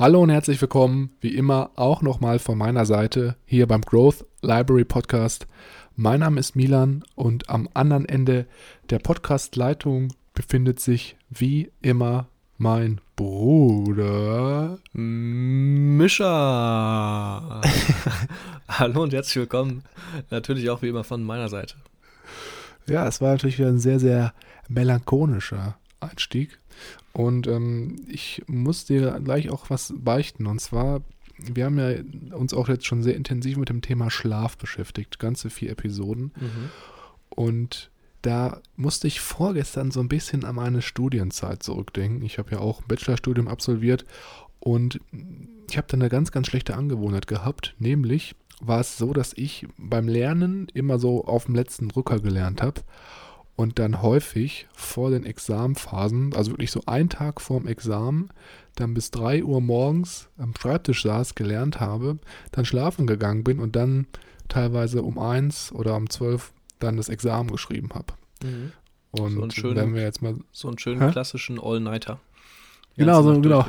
Hallo und herzlich willkommen, wie immer auch nochmal von meiner Seite hier beim Growth Library Podcast. Mein Name ist Milan und am anderen Ende der Podcast-Leitung befindet sich wie immer mein Bruder Mischa. Hallo und herzlich willkommen. Natürlich auch wie immer von meiner Seite. Ja, es war natürlich wieder ein sehr, sehr melancholischer Einstieg. Und ähm, ich muss dir gleich auch was beichten. Und zwar, wir haben ja uns auch jetzt schon sehr intensiv mit dem Thema Schlaf beschäftigt, ganze vier Episoden. Mhm. Und da musste ich vorgestern so ein bisschen an meine Studienzeit zurückdenken. Ich habe ja auch ein Bachelorstudium absolviert und ich habe da eine ganz, ganz schlechte Angewohnheit gehabt. Nämlich war es so, dass ich beim Lernen immer so auf dem letzten Drücker gelernt habe und dann häufig vor den Examenphasen, also wirklich so einen Tag vorm Examen, dann bis 3 Uhr morgens am Schreibtisch saß, gelernt habe, dann schlafen gegangen bin und dann teilweise um 1 oder um 12 dann das Examen geschrieben habe. Mhm. Und so einen schönen, wenn wir jetzt mal. So einen schönen hä? klassischen All-Nighter. Genau, so, genau.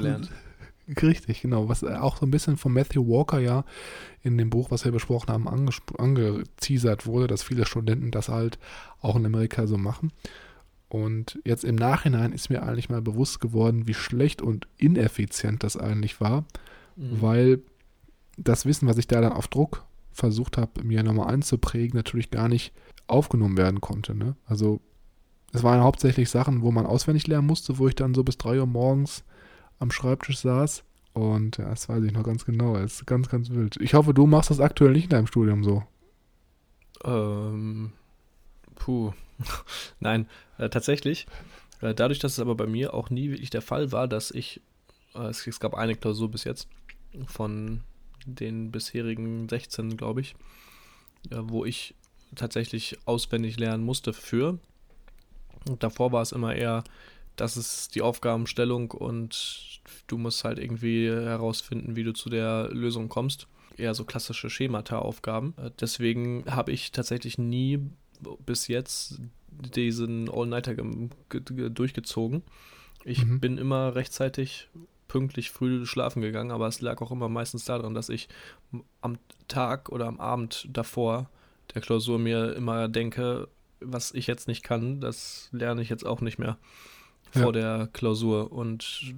Richtig, genau. Was auch so ein bisschen von Matthew Walker ja in dem Buch, was wir besprochen haben, angeteasert wurde, dass viele Studenten das halt auch in Amerika so machen. Und jetzt im Nachhinein ist mir eigentlich mal bewusst geworden, wie schlecht und ineffizient das eigentlich war, mhm. weil das Wissen, was ich da dann auf Druck versucht habe, mir nochmal einzuprägen, natürlich gar nicht aufgenommen werden konnte. Ne? Also es waren hauptsächlich Sachen, wo man auswendig lernen musste, wo ich dann so bis drei Uhr morgens am Schreibtisch saß. Und ja, das weiß ich noch ganz genau. Es ist ganz, ganz wild. Ich hoffe, du machst das aktuell nicht in deinem Studium so. Ähm, puh. Nein, äh, tatsächlich. Äh, dadurch, dass es aber bei mir auch nie wirklich der Fall war, dass ich, äh, es, es, gab eine Klausur bis jetzt von den bisherigen 16, glaube ich, äh, wo ich tatsächlich auswendig lernen musste für. Und davor war es immer eher das ist die Aufgabenstellung und du musst halt irgendwie herausfinden, wie du zu der Lösung kommst. Eher so klassische Schemata-Aufgaben. Äh, deswegen habe ich tatsächlich nie bis jetzt diesen All-Nighter durchgezogen. Ich mhm. bin immer rechtzeitig pünktlich früh schlafen gegangen, aber es lag auch immer meistens daran, dass ich am Tag oder am Abend davor der Klausur mir immer denke, was ich jetzt nicht kann, das lerne ich jetzt auch nicht mehr vor ja. der Klausur. Und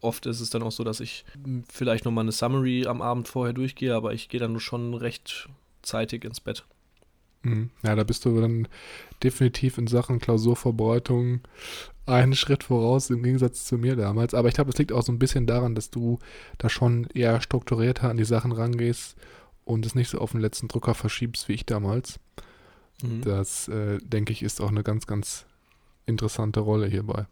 oft ist es dann auch so, dass ich vielleicht nochmal eine Summary am Abend vorher durchgehe, aber ich gehe dann schon recht zeitig ins Bett. Mhm. Ja, da bist du dann definitiv in Sachen Klausurvorbereitung einen Schritt voraus im Gegensatz zu mir damals. Aber ich glaube, es liegt auch so ein bisschen daran, dass du da schon eher strukturierter an die Sachen rangehst und es nicht so auf den letzten Drucker verschiebst wie ich damals. Mhm. Das, äh, denke ich, ist auch eine ganz, ganz interessante Rolle hierbei.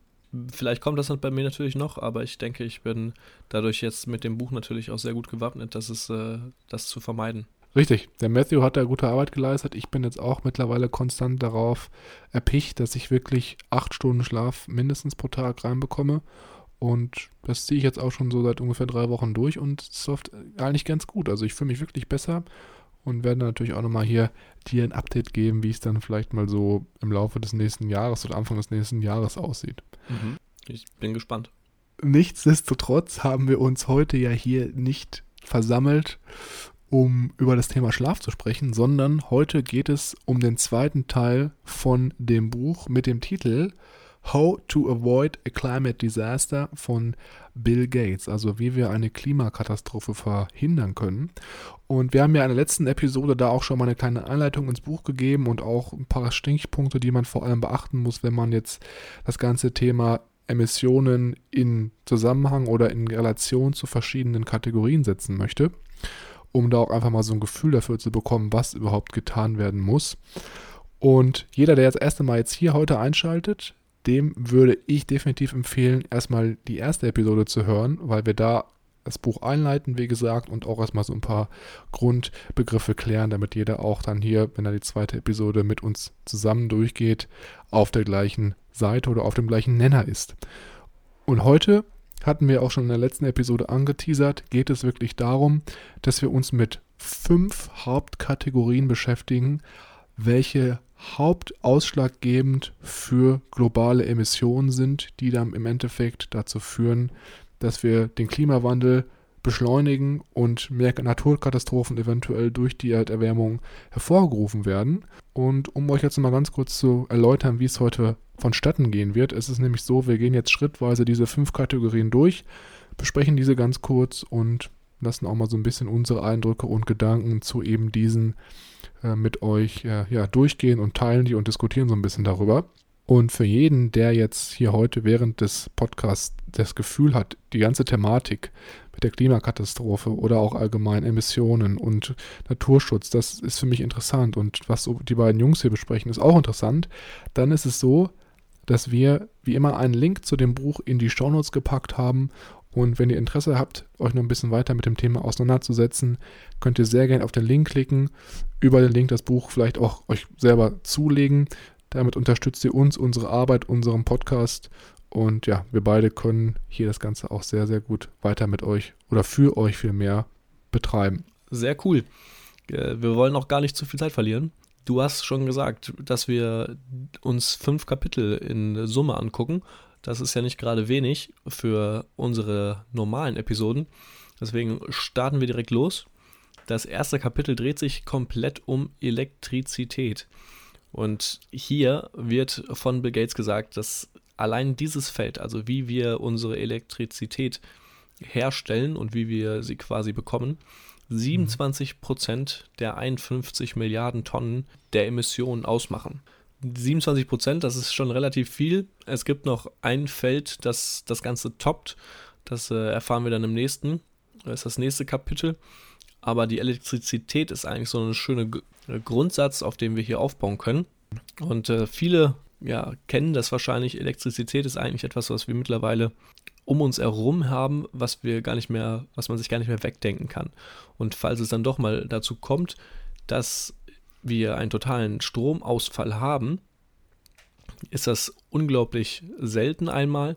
Vielleicht kommt das bei mir natürlich noch, aber ich denke, ich bin dadurch jetzt mit dem Buch natürlich auch sehr gut gewappnet, dass es, äh, das zu vermeiden. Richtig, der Matthew hat da gute Arbeit geleistet. Ich bin jetzt auch mittlerweile konstant darauf erpicht, dass ich wirklich acht Stunden Schlaf mindestens pro Tag reinbekomme. Und das ziehe ich jetzt auch schon so seit ungefähr drei Wochen durch und es läuft eigentlich ganz gut. Also ich fühle mich wirklich besser und werde natürlich auch nochmal hier dir ein Update geben, wie es dann vielleicht mal so im Laufe des nächsten Jahres oder Anfang des nächsten Jahres aussieht. Mhm. Ich bin gespannt. Nichtsdestotrotz haben wir uns heute ja hier nicht versammelt, um über das Thema Schlaf zu sprechen, sondern heute geht es um den zweiten Teil von dem Buch mit dem Titel How to Avoid a Climate Disaster von Bill Gates, also wie wir eine Klimakatastrophe verhindern können. Und wir haben ja in der letzten Episode da auch schon mal eine kleine Einleitung ins Buch gegeben und auch ein paar Stichpunkte, die man vor allem beachten muss, wenn man jetzt das ganze Thema Emissionen in Zusammenhang oder in Relation zu verschiedenen Kategorien setzen möchte, um da auch einfach mal so ein Gefühl dafür zu bekommen, was überhaupt getan werden muss. Und jeder, der jetzt erst einmal jetzt hier heute einschaltet, dem würde ich definitiv empfehlen, erstmal die erste Episode zu hören, weil wir da das Buch einleiten, wie gesagt, und auch erstmal so ein paar Grundbegriffe klären, damit jeder auch dann hier, wenn er die zweite Episode mit uns zusammen durchgeht, auf der gleichen Seite oder auf dem gleichen Nenner ist. Und heute hatten wir auch schon in der letzten Episode angeteasert, geht es wirklich darum, dass wir uns mit fünf Hauptkategorien beschäftigen, welche hauptausschlaggebend für globale Emissionen sind, die dann im Endeffekt dazu führen, dass wir den Klimawandel beschleunigen und mehr Naturkatastrophen eventuell durch die Erderwärmung hervorgerufen werden. Und um euch jetzt mal ganz kurz zu erläutern, wie es heute vonstatten gehen wird, ist es nämlich so, wir gehen jetzt schrittweise diese fünf Kategorien durch, besprechen diese ganz kurz und lassen auch mal so ein bisschen unsere Eindrücke und Gedanken zu eben diesen äh, mit euch äh, ja, durchgehen und teilen die und diskutieren so ein bisschen darüber. Und für jeden, der jetzt hier heute während des Podcasts das Gefühl hat, die ganze Thematik mit der Klimakatastrophe oder auch allgemein Emissionen und Naturschutz, das ist für mich interessant und was die beiden Jungs hier besprechen, ist auch interessant, dann ist es so, dass wir wie immer einen Link zu dem Buch in die Shownotes gepackt haben und wenn ihr Interesse habt, euch noch ein bisschen weiter mit dem Thema auseinanderzusetzen, könnt ihr sehr gerne auf den Link klicken, über den Link das Buch vielleicht auch euch selber zulegen. Damit unterstützt ihr uns, unsere Arbeit, unseren Podcast. Und ja, wir beide können hier das Ganze auch sehr, sehr gut weiter mit euch oder für euch viel mehr betreiben. Sehr cool. Äh, wir wollen auch gar nicht zu viel Zeit verlieren. Du hast schon gesagt, dass wir uns fünf Kapitel in Summe angucken. Das ist ja nicht gerade wenig für unsere normalen Episoden. Deswegen starten wir direkt los. Das erste Kapitel dreht sich komplett um Elektrizität. Und hier wird von Bill Gates gesagt, dass allein dieses Feld, also wie wir unsere Elektrizität herstellen und wie wir sie quasi bekommen, 27 Prozent der 51 Milliarden Tonnen der Emissionen ausmachen. 27 Prozent, das ist schon relativ viel. Es gibt noch ein Feld, das das Ganze toppt. Das äh, erfahren wir dann im nächsten. Das ist das nächste Kapitel. Aber die Elektrizität ist eigentlich so ein schöner Grundsatz, auf dem wir hier aufbauen können. Und äh, viele ja, kennen das wahrscheinlich. Elektrizität ist eigentlich etwas, was wir mittlerweile um uns herum haben, was wir gar nicht mehr, was man sich gar nicht mehr wegdenken kann. Und falls es dann doch mal dazu kommt, dass wir einen totalen Stromausfall haben, ist das unglaublich selten einmal.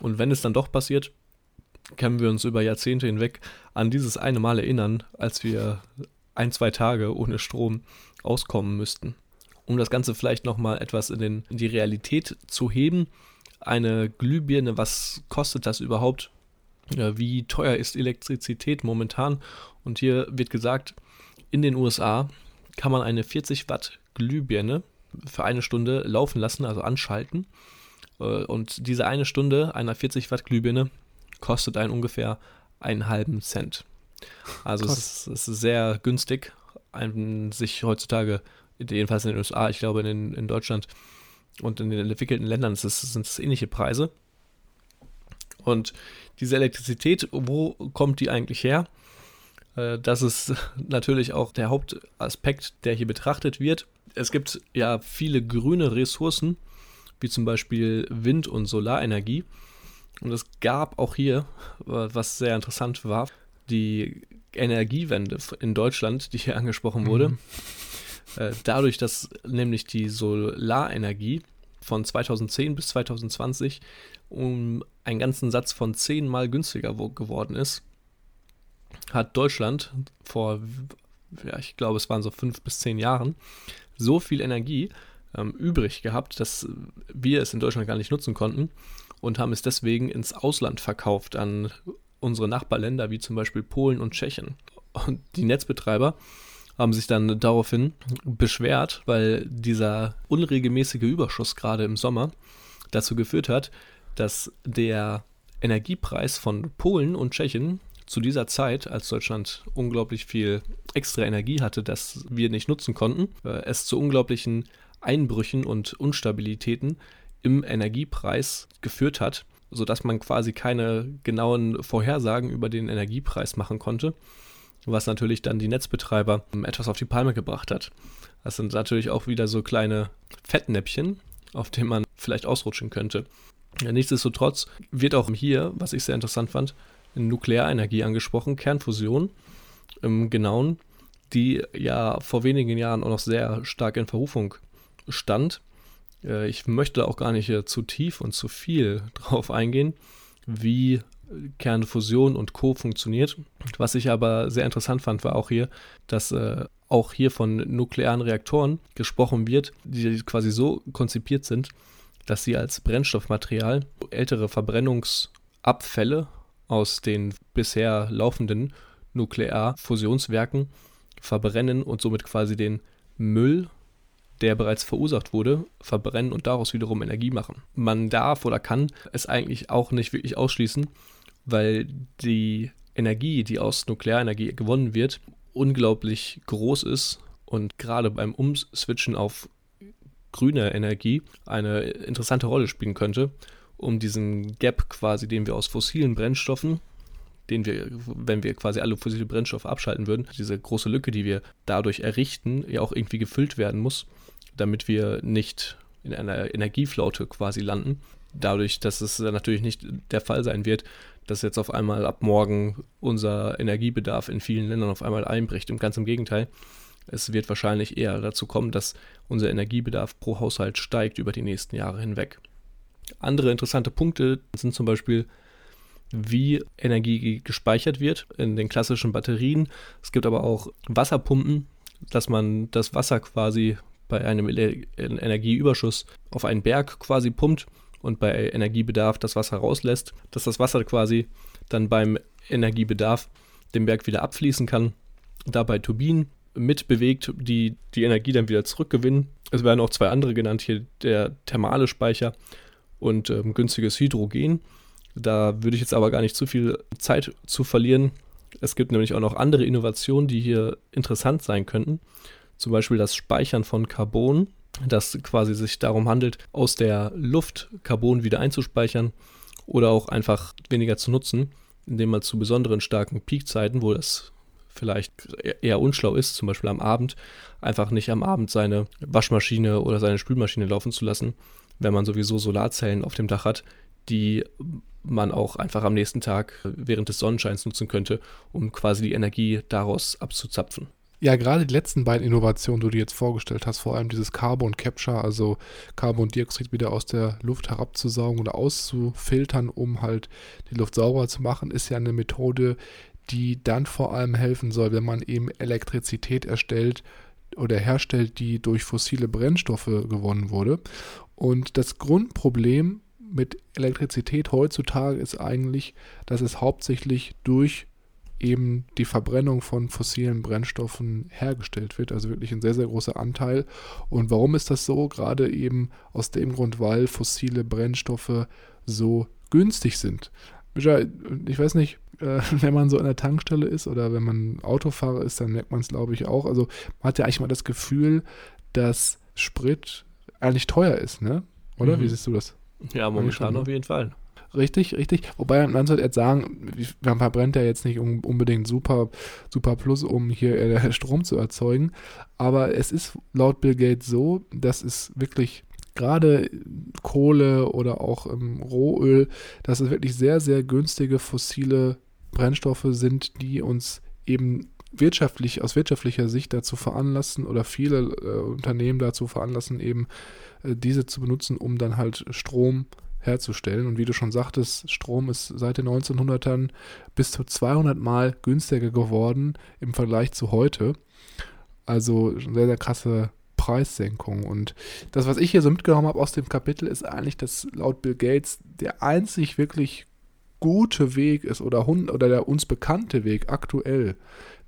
Und wenn es dann doch passiert, können wir uns über Jahrzehnte hinweg an dieses eine Mal erinnern, als wir ein, zwei Tage ohne Strom auskommen müssten. Um das Ganze vielleicht nochmal etwas in, den, in die Realität zu heben, eine Glühbirne, was kostet das überhaupt? Wie teuer ist Elektrizität momentan? Und hier wird gesagt, in den USA kann man eine 40 Watt Glühbirne für eine Stunde laufen lassen, also anschalten. Äh, und diese eine Stunde einer 40 Watt Glühbirne kostet einen ungefähr einen halben Cent. Also es ist, es ist, sehr günstig, einen, sich heutzutage, jedenfalls in den USA, ich glaube in, in Deutschland und in den entwickelten Ländern es, sind es ähnliche Preise. Und diese Elektrizität, wo kommt die eigentlich her? Äh, das ist natürlich auch der Hauptaspekt, der hier betrachtet wird. Es gibt ja viele grüne Ressourcen, wie zum Beispiel Wind- und Solarenergie. Und es gab auch hier, was sehr interessant war, die Energiewende in Deutschland, die hier angesprochen wurde. Mhm. Dadurch, dass nämlich die Solarenergie von 2010 bis 2020 um einen ganzen Satz von zehnmal günstiger geworden ist, hat Deutschland vor, ja, ich glaube, es waren so fünf bis zehn Jahren, so viel Energie ähm, übrig gehabt, dass wir es in Deutschland gar nicht nutzen konnten und haben es deswegen ins Ausland verkauft an unsere Nachbarländer wie zum Beispiel Polen und Tschechien. Und die Netzbetreiber haben sich dann daraufhin beschwert, weil dieser unregelmäßige Überschuss gerade im Sommer dazu geführt hat, dass der Energiepreis von Polen und Tschechien zu dieser Zeit, als Deutschland unglaublich viel extra Energie hatte, das wir nicht nutzen konnten, äh, es zu unglaublichen Einbrüchen und Unstabilitäten im Energiepreis geführt hat, sodass man quasi keine genauen Vorhersagen über den Energiepreis machen konnte, was natürlich dann die Netzbetreiber etwas auf die Palme gebracht hat. Das sind natürlich auch wieder so kleine Fettnäppchen, auf denen man vielleicht ausrutschen könnte. Ja, nichtsdestotrotz wird auch hier, was ich sehr interessant fand, Nuklearenergie angesprochen, Kernfusion im Genauen, die ja vor wenigen Jahren auch noch sehr stark in Verrufung stand. Äh, ich möchte auch gar nicht zu tief und zu viel drauf eingehen, wie Kernfusion und Co. funktioniert. Was ich aber sehr interessant fand, war auch hier, dass äh, auch hier von nuklearen Reaktoren gesprochen wird, die quasi so konzipiert sind, dass sie als Brennstoffmaterial ältere Verbrennungsabfälle aus den bisher laufenden Nuklearfusionswerken verbrennen und somit quasi den Müll, der bereits verursacht wurde, verbrennen und daraus wiederum Energie machen. Man darf oder kann es eigentlich auch nicht wirklich ausschließen, weil die Energie, die aus Nuklearenergie gewonnen wird, unglaublich groß ist und gerade beim Umswitchen auf grüne Energie eine interessante Rolle spielen könnte um diesen Gap quasi, den wir aus fossilen Brennstoffen, den wir, wenn wir quasi alle fossile Brennstoffe abschalten würden, diese große Lücke, die wir dadurch errichten, ja auch irgendwie gefüllt werden muss, damit wir nicht in einer Energieflaute quasi landen. Dadurch, dass es natürlich nicht der Fall sein wird, dass jetzt auf einmal ab morgen unser Energiebedarf in vielen Ländern auf einmal einbricht. Und ganz im Gegenteil, es wird wahrscheinlich eher dazu kommen, dass unser Energiebedarf pro Haushalt steigt über die nächsten Jahre hinweg. Andere interessante Punkte sind zum Beispiel, wie Energie gespeichert wird in den klassischen Batterien. Es gibt aber auch Wasserpumpen, dass man das Wasser quasi bei einem Energieüberschuss auf einen Berg quasi pumpt und bei Energiebedarf das Wasser rauslässt, dass das Wasser quasi dann beim Energiebedarf den Berg wieder abfließen kann, dabei Turbinen mitbewegt, die die Energie dann wieder zurückgewinnen. Es werden auch zwei andere genannt, hier der thermale Speicher und ähm, günstiges Hydrogen. Da würde ich jetzt aber gar nicht zu viel Zeit zu verlieren. Es gibt nämlich auch noch andere Innovationen, die hier interessant sein könnten. Zum Beispiel das Speichern von Carbon, das quasi sich darum handelt, aus der Luft Carbon wieder einzuspeichern oder auch einfach weniger zu nutzen, indem man zu besonderen starken Peakzeiten, wo das vielleicht eher unschlau ist, zum Beispiel am Abend, einfach nicht am Abend seine Waschmaschine oder seine Spülmaschine laufen zu lassen, wenn man sowieso Solarzellen auf dem Dach hat, die man auch einfach am nächsten Tag während des Sonnenscheins nutzen könnte, um quasi die Energie daraus abzuzapfen. Ja, gerade die letzten beiden Innovationen, die du jetzt vorgestellt hast, vor allem dieses Carbon Capture, also Carbondioxid wieder aus der Luft herabzusaugen oder auszufiltern, um halt die Luft sauber zu machen, ist ja eine Methode, die dann vor allem helfen soll, wenn man eben Elektrizität erstellt oder herstellt, die durch fossile Brennstoffe gewonnen wurde. Und das Grundproblem mit Elektrizität heutzutage ist eigentlich, dass es hauptsächlich durch eben die Verbrennung von fossilen Brennstoffen hergestellt wird, also wirklich ein sehr, sehr großer Anteil. Und warum ist das so? Gerade eben aus dem Grund, weil fossile Brennstoffe so günstig sind. Ich weiß nicht, äh, wenn man so an der Tankstelle ist oder wenn man Autofahrer ist, dann merkt man es, glaube ich, auch. Also man hat ja eigentlich mal das Gefühl, dass Sprit eigentlich teuer ist, ne? Oder? Mhm. Wie siehst du das? Ja, momentan ne? auf jeden Fall. Richtig, richtig. Wobei man sollte jetzt sagen, man verbrennt ja jetzt nicht unbedingt super, super Plus, um hier äh, Strom zu erzeugen. Aber es ist laut Bill Gates so, dass es wirklich gerade Kohle oder auch ähm, Rohöl, dass es wirklich sehr, sehr günstige fossile Brennstoffe sind, die uns eben wirtschaftlich, aus wirtschaftlicher Sicht dazu veranlassen oder viele äh, Unternehmen dazu veranlassen, eben äh, diese zu benutzen, um dann halt Strom herzustellen. Und wie du schon sagtest, Strom ist seit den 1900ern bis zu 200 Mal günstiger geworden im Vergleich zu heute. Also sehr, sehr krasse Preissenkung. Und das, was ich hier so mitgenommen habe aus dem Kapitel, ist eigentlich, dass laut Bill Gates der einzig wirklich gute Weg ist oder, oder der uns bekannte Weg aktuell,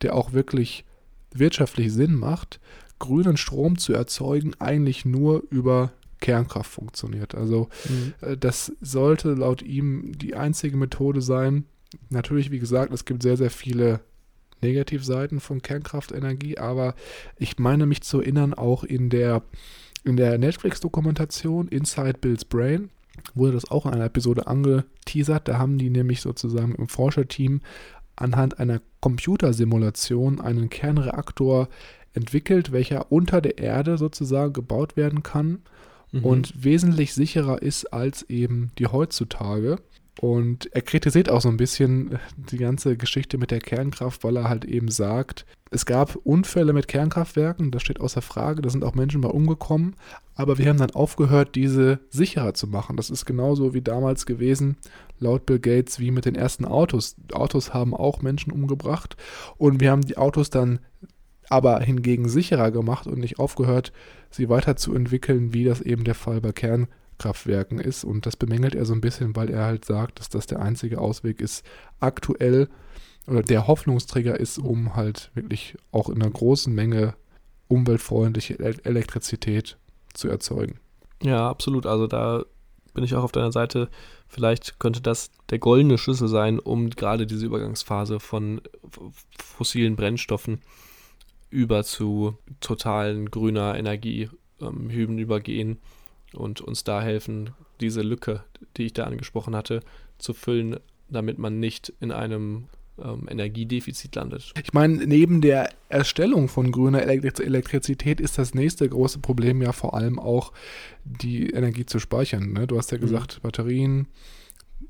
der auch wirklich wirtschaftlich Sinn macht, grünen Strom zu erzeugen, eigentlich nur über Kernkraft funktioniert. Also mhm. äh, das sollte laut ihm die einzige Methode sein. Natürlich, wie gesagt, es gibt sehr, sehr viele Negativseiten von Kernkraftenergie, aber ich meine mich zu erinnern, auch in der, in der Netflix-Dokumentation Inside Bill's Brain wurde das auch in einer Episode angeteasert. Da haben die nämlich sozusagen im Forscherteam anhand einer Computersimulation einen Kernreaktor entwickelt, welcher unter der Erde sozusagen gebaut werden kann mhm. und wesentlich sicherer ist als eben die heutzutage. Und er kritisiert auch so ein bisschen die ganze Geschichte mit der Kernkraft, weil er halt eben sagt, es gab Unfälle mit Kernkraftwerken, das steht außer Frage, da sind auch Menschen bei umgekommen, aber wir haben dann aufgehört, diese sicherer zu machen. Das ist genauso wie damals gewesen, laut Bill Gates, wie mit den ersten Autos. Autos haben auch Menschen umgebracht und wir haben die Autos dann aber hingegen sicherer gemacht und nicht aufgehört, sie weiterzuentwickeln, wie das eben der Fall bei Kernkraftwerken ist. Und das bemängelt er so ein bisschen, weil er halt sagt, dass das der einzige Ausweg ist, aktuell oder der Hoffnungsträger ist, um halt wirklich auch in einer großen Menge umweltfreundliche Elektrizität zu erzeugen. Ja, absolut. Also da bin ich auch auf deiner Seite. Vielleicht könnte das der goldene Schlüssel sein, um gerade diese Übergangsphase von fossilen Brennstoffen über zu totalen grüner Energie ähm, übergehen und uns da helfen, diese Lücke, die ich da angesprochen hatte, zu füllen, damit man nicht in einem ähm, Energiedefizit landet. Ich meine, neben der Erstellung von grüner Elektrizität ist das nächste große Problem ja vor allem auch, die Energie zu speichern. Ne? Du hast ja mhm. gesagt, mhm. Batterien,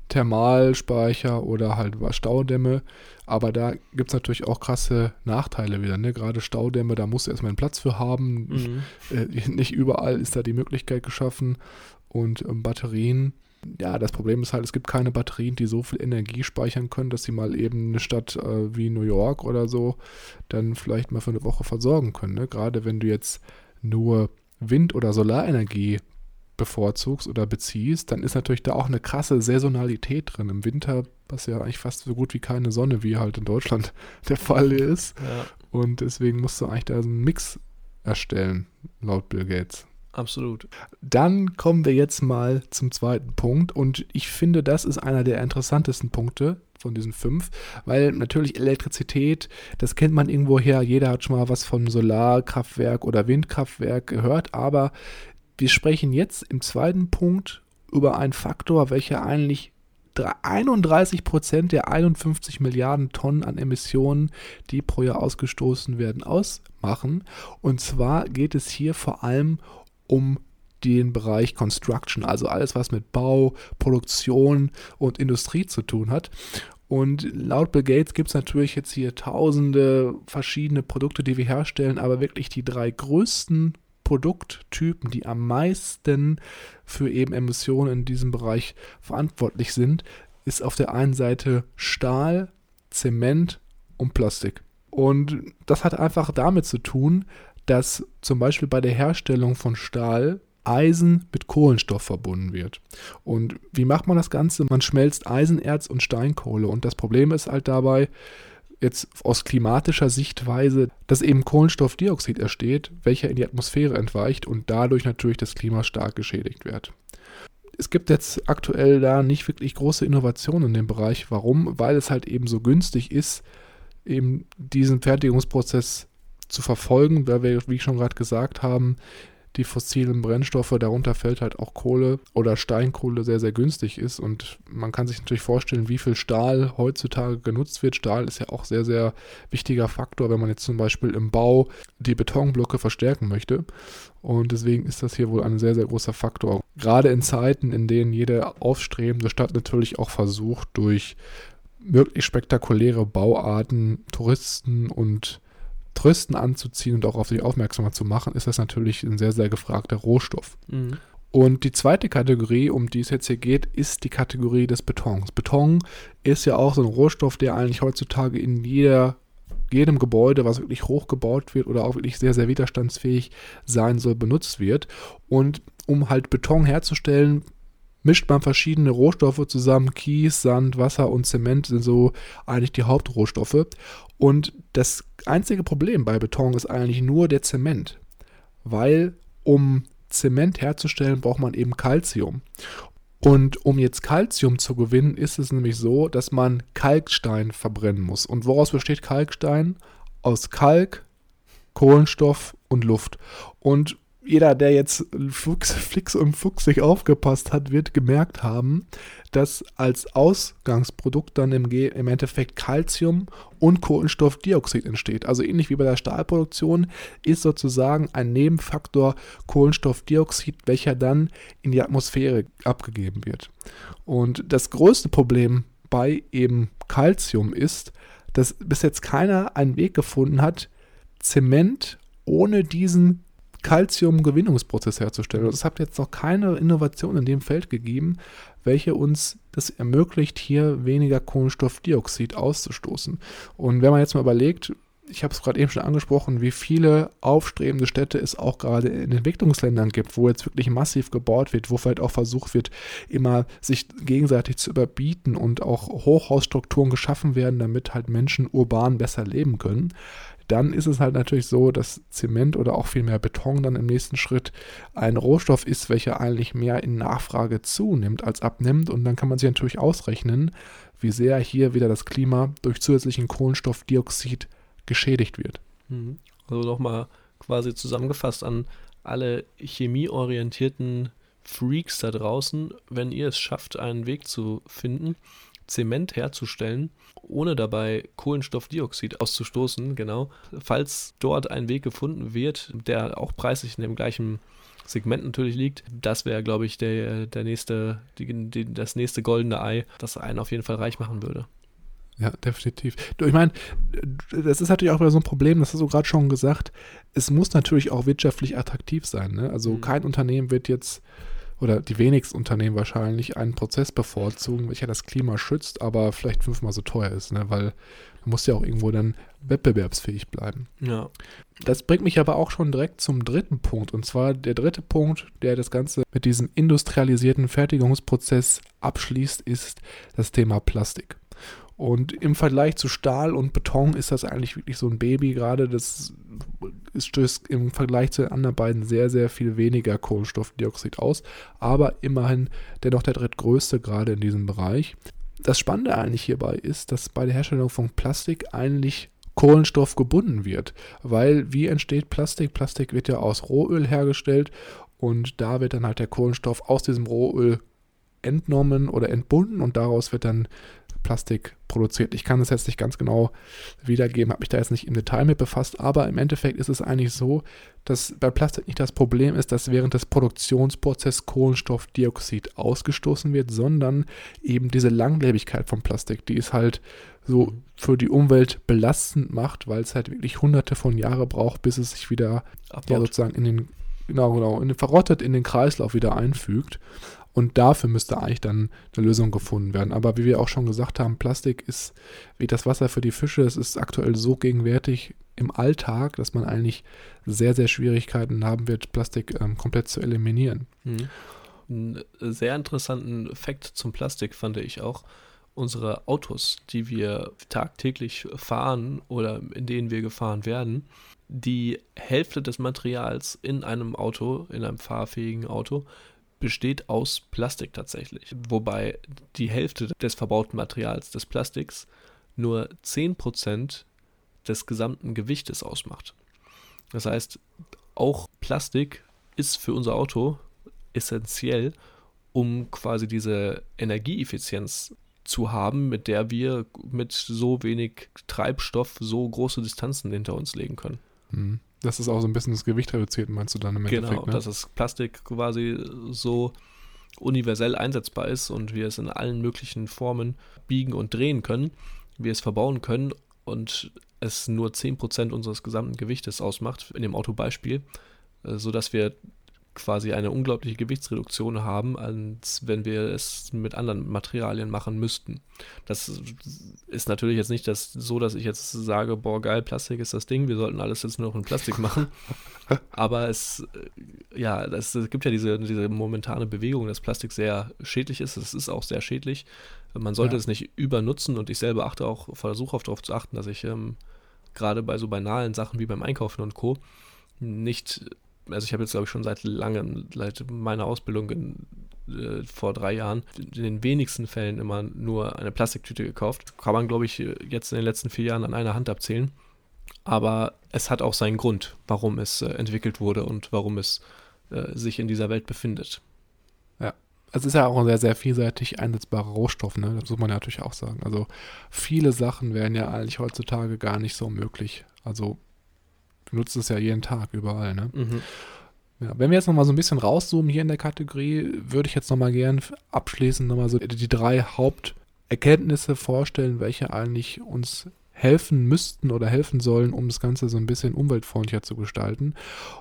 Thermalspeicher oder halt Staudämme. Aber da gibt es natürlich auch krasse Nachteile wieder. Ne? Gerade Staudämme, da musst du erstmal einen Platz für haben. Mhm. Äh, nicht überall ist da die Möglichkeit geschaffen. Und ähm, Batterien, ja, das Problem ist halt, es gibt keine Batterien, die so viel Energie speichern können, dass sie mal eben eine Stadt äh, wie New York oder so dann vielleicht mal für eine Woche versorgen können. Ne? Gerade wenn du jetzt nur Wind- oder Solarenergie bevorzugst oder beziehst, dann ist natürlich da auch eine krasse Saisonalität drin. Im Winter, was ja eigentlich fast so gut wie keine Sonne, wie halt in Deutschland der Fall ist. Ja. Und deswegen musst du eigentlich da so einen Mix erstellen, laut Bill Gates. Absolut. Dann kommen wir jetzt mal zum zweiten Punkt und ich finde, das ist einer der interessantesten Punkte von diesen fünf, weil natürlich Elektrizität, das kennt man irgendwoher, jeder hat schon mal was von Solarkraftwerk oder Windkraftwerk gehört, aber wir sprechen jetzt im zweiten Punkt über einen Faktor, welcher eigentlich 31 Prozent der 51 Milliarden Tonnen an Emissionen, die pro Jahr ausgestoßen werden, ausmachen. Und zwar geht es hier vor allem um den Bereich Construction, also alles, was mit Bau, Produktion und Industrie zu tun hat. Und laut Bill Gates gibt es natürlich jetzt hier tausende verschiedene Produkte, die wir herstellen, aber wirklich die drei größten Produkttypen, die am meisten für eben Emissionen in diesem Bereich verantwortlich sind, ist auf der einen Seite Stahl, Zement und Plastik. Und das hat einfach damit zu tun, dass zum Beispiel bei der Herstellung von Stahl Eisen mit Kohlenstoff verbunden wird. Und wie macht man das Ganze? Man schmelzt Eisenerz und Steinkohle. Und das Problem ist halt dabei, jetzt aus klimatischer Sichtweise, dass eben Kohlenstoffdioxid entsteht, welcher in die Atmosphäre entweicht und dadurch natürlich das Klima stark geschädigt wird. Es gibt jetzt aktuell da nicht wirklich große Innovationen in dem Bereich. Warum? Weil es halt eben so günstig ist, eben diesen Fertigungsprozess zu verfolgen, weil wir, wie ich schon gerade gesagt haben, die fossilen Brennstoffe, darunter fällt halt auch Kohle oder Steinkohle sehr, sehr günstig ist. Und man kann sich natürlich vorstellen, wie viel Stahl heutzutage genutzt wird. Stahl ist ja auch sehr, sehr wichtiger Faktor, wenn man jetzt zum Beispiel im Bau die Betonblöcke verstärken möchte. Und deswegen ist das hier wohl ein sehr, sehr großer Faktor. Gerade in Zeiten, in denen jede aufstrebende Stadt natürlich auch versucht, durch möglichst spektakuläre Bauarten Touristen und Trösten anzuziehen und auch auf sich aufmerksam zu machen, ist das natürlich ein sehr, sehr gefragter Rohstoff. Mhm. Und die zweite Kategorie, um die es jetzt hier geht, ist die Kategorie des Betons. Beton ist ja auch so ein Rohstoff, der eigentlich heutzutage in jeder, jedem Gebäude, was wirklich hoch gebaut wird oder auch wirklich sehr, sehr widerstandsfähig sein soll, benutzt wird. Und um halt Beton herzustellen, mischt man verschiedene Rohstoffe zusammen. Kies, Sand, Wasser und Zement sind so eigentlich die Hauptrohstoffe. Und das einzige Problem bei Beton ist eigentlich nur der Zement. Weil um Zement herzustellen, braucht man eben Calcium. Und um jetzt Calcium zu gewinnen, ist es nämlich so, dass man Kalkstein verbrennen muss. Und woraus besteht Kalkstein? Aus Kalk, Kohlenstoff und Luft. Und jeder, der jetzt Fuchs, Flix und fuchsig aufgepasst hat, wird gemerkt haben, dass als Ausgangsprodukt dann im, im Endeffekt Calcium und Kohlenstoffdioxid entsteht. Also ähnlich wie bei der Stahlproduktion ist sozusagen ein Nebenfaktor Kohlenstoffdioxid, welcher dann in die Atmosphäre abgegeben wird. Und das größte Problem bei eben Calcium ist, dass bis jetzt keiner einen Weg gefunden hat, Zement ohne diesen Calcium-Gewinnungsprozess herzustellen. Also es hat jetzt noch keine Innovation in dem Feld gegeben, welche uns das ermöglicht, hier weniger Kohlenstoffdioxid auszustoßen. Und wenn man jetzt mal überlegt, ich habe es gerade eben schon angesprochen, wie viele aufstrebende Städte es auch gerade in Entwicklungsländern gibt, wo jetzt wirklich massiv gebaut wird, wo vielleicht auch versucht wird, immer sich gegenseitig zu überbieten und auch Hochhausstrukturen geschaffen werden, damit halt Menschen urban besser leben können dann ist es halt natürlich so, dass Zement oder auch vielmehr Beton dann im nächsten Schritt ein Rohstoff ist, welcher eigentlich mehr in Nachfrage zunimmt als abnimmt. Und dann kann man sich natürlich ausrechnen, wie sehr hier wieder das Klima durch zusätzlichen Kohlenstoffdioxid geschädigt wird. Mhm. Also nochmal quasi zusammengefasst an alle chemieorientierten Freaks da draußen, wenn ihr es schafft, einen Weg zu finden, Zement herzustellen, ohne dabei Kohlenstoffdioxid auszustoßen, genau. Falls dort ein Weg gefunden wird, der auch preislich in dem gleichen Segment natürlich liegt, das wäre, glaube ich, der, der nächste, die, die, das nächste goldene Ei, das einen auf jeden Fall reich machen würde. Ja, definitiv. Ich meine, das ist natürlich auch wieder so ein Problem, das hast du gerade schon gesagt. Es muss natürlich auch wirtschaftlich attraktiv sein. Ne? Also mhm. kein Unternehmen wird jetzt oder die wenigsten Unternehmen wahrscheinlich einen Prozess bevorzugen, welcher das Klima schützt, aber vielleicht fünfmal so teuer ist, ne? weil man muss ja auch irgendwo dann wettbewerbsfähig bleiben. Ja. Das bringt mich aber auch schon direkt zum dritten Punkt. Und zwar der dritte Punkt, der das Ganze mit diesem industrialisierten Fertigungsprozess abschließt, ist das Thema Plastik. Und im Vergleich zu Stahl und Beton ist das eigentlich wirklich so ein Baby gerade. Das stößt im Vergleich zu den anderen beiden sehr, sehr viel weniger Kohlenstoffdioxid aus. Aber immerhin dennoch der drittgrößte gerade in diesem Bereich. Das Spannende eigentlich hierbei ist, dass bei der Herstellung von Plastik eigentlich Kohlenstoff gebunden wird. Weil wie entsteht Plastik? Plastik wird ja aus Rohöl hergestellt und da wird dann halt der Kohlenstoff aus diesem Rohöl entnommen oder entbunden und daraus wird dann Plastik produziert. Ich kann es jetzt nicht ganz genau wiedergeben, habe mich da jetzt nicht im Detail mit befasst, aber im Endeffekt ist es eigentlich so, dass bei Plastik nicht das Problem ist, dass während des Produktionsprozesses Kohlenstoffdioxid ausgestoßen wird, sondern eben diese Langlebigkeit von Plastik, die es halt so für die Umwelt belastend macht, weil es halt wirklich hunderte von Jahren braucht, bis es sich wieder ja, sozusagen in den genau, genau, in den, verrottet in den Kreislauf wieder einfügt. Und dafür müsste eigentlich dann eine Lösung gefunden werden. Aber wie wir auch schon gesagt haben, Plastik ist wie das Wasser für die Fische. Es ist aktuell so gegenwärtig im Alltag, dass man eigentlich sehr, sehr Schwierigkeiten haben wird, Plastik ähm, komplett zu eliminieren. Mhm. Einen sehr interessanten Fakt zum Plastik fand ich auch. Unsere Autos, die wir tagtäglich fahren oder in denen wir gefahren werden, die Hälfte des Materials in einem Auto, in einem fahrfähigen Auto, besteht aus Plastik tatsächlich. Wobei die Hälfte des verbauten Materials des Plastiks nur 10% des gesamten Gewichtes ausmacht. Das heißt, auch Plastik ist für unser Auto essentiell, um quasi diese Energieeffizienz zu haben, mit der wir mit so wenig Treibstoff so große Distanzen hinter uns legen können. Mhm. Das ist auch so ein bisschen das Gewicht reduziert, meinst du dann im Endeffekt? Genau, ne? dass das Plastik quasi so universell einsetzbar ist und wir es in allen möglichen Formen biegen und drehen können, wir es verbauen können und es nur 10% unseres gesamten Gewichtes ausmacht, in dem Autobeispiel, äh, sodass wir quasi eine unglaubliche Gewichtsreduktion haben, als wenn wir es mit anderen Materialien machen müssten. Das ist natürlich jetzt nicht das, so, dass ich jetzt sage, boah, geil, Plastik ist das Ding, wir sollten alles jetzt nur noch in Plastik machen. Aber es, äh, ja, es gibt ja diese, diese momentane Bewegung, dass Plastik sehr schädlich ist. Es ist auch sehr schädlich. Man sollte ja. es nicht übernutzen und ich selber achte auch, versuche auch darauf zu achten, dass ich ähm, gerade bei so banalen Sachen wie beim Einkaufen und Co. nicht also ich habe jetzt glaube ich schon seit langem, seit meiner Ausbildung in, äh, vor drei Jahren in den wenigsten Fällen immer nur eine Plastiktüte gekauft. Kann man glaube ich jetzt in den letzten vier Jahren an einer Hand abzählen. Aber es hat auch seinen Grund, warum es äh, entwickelt wurde und warum es äh, sich in dieser Welt befindet. Ja, es ist ja auch ein sehr, sehr vielseitig einsetzbarer Rohstoff, ne? Das muss man ja natürlich auch sagen. Also viele Sachen wären ja eigentlich heutzutage gar nicht so möglich. Also du nutzt es ja jeden Tag überall, ne? Mhm. Ja, wenn wir jetzt nochmal so ein bisschen rauszoomen hier in der Kategorie, würde ich jetzt nochmal gern abschließend nochmal so die drei Haupterkenntnisse vorstellen, welche eigentlich uns helfen müssten oder helfen sollen, um das Ganze so ein bisschen umweltfreundlicher zu gestalten.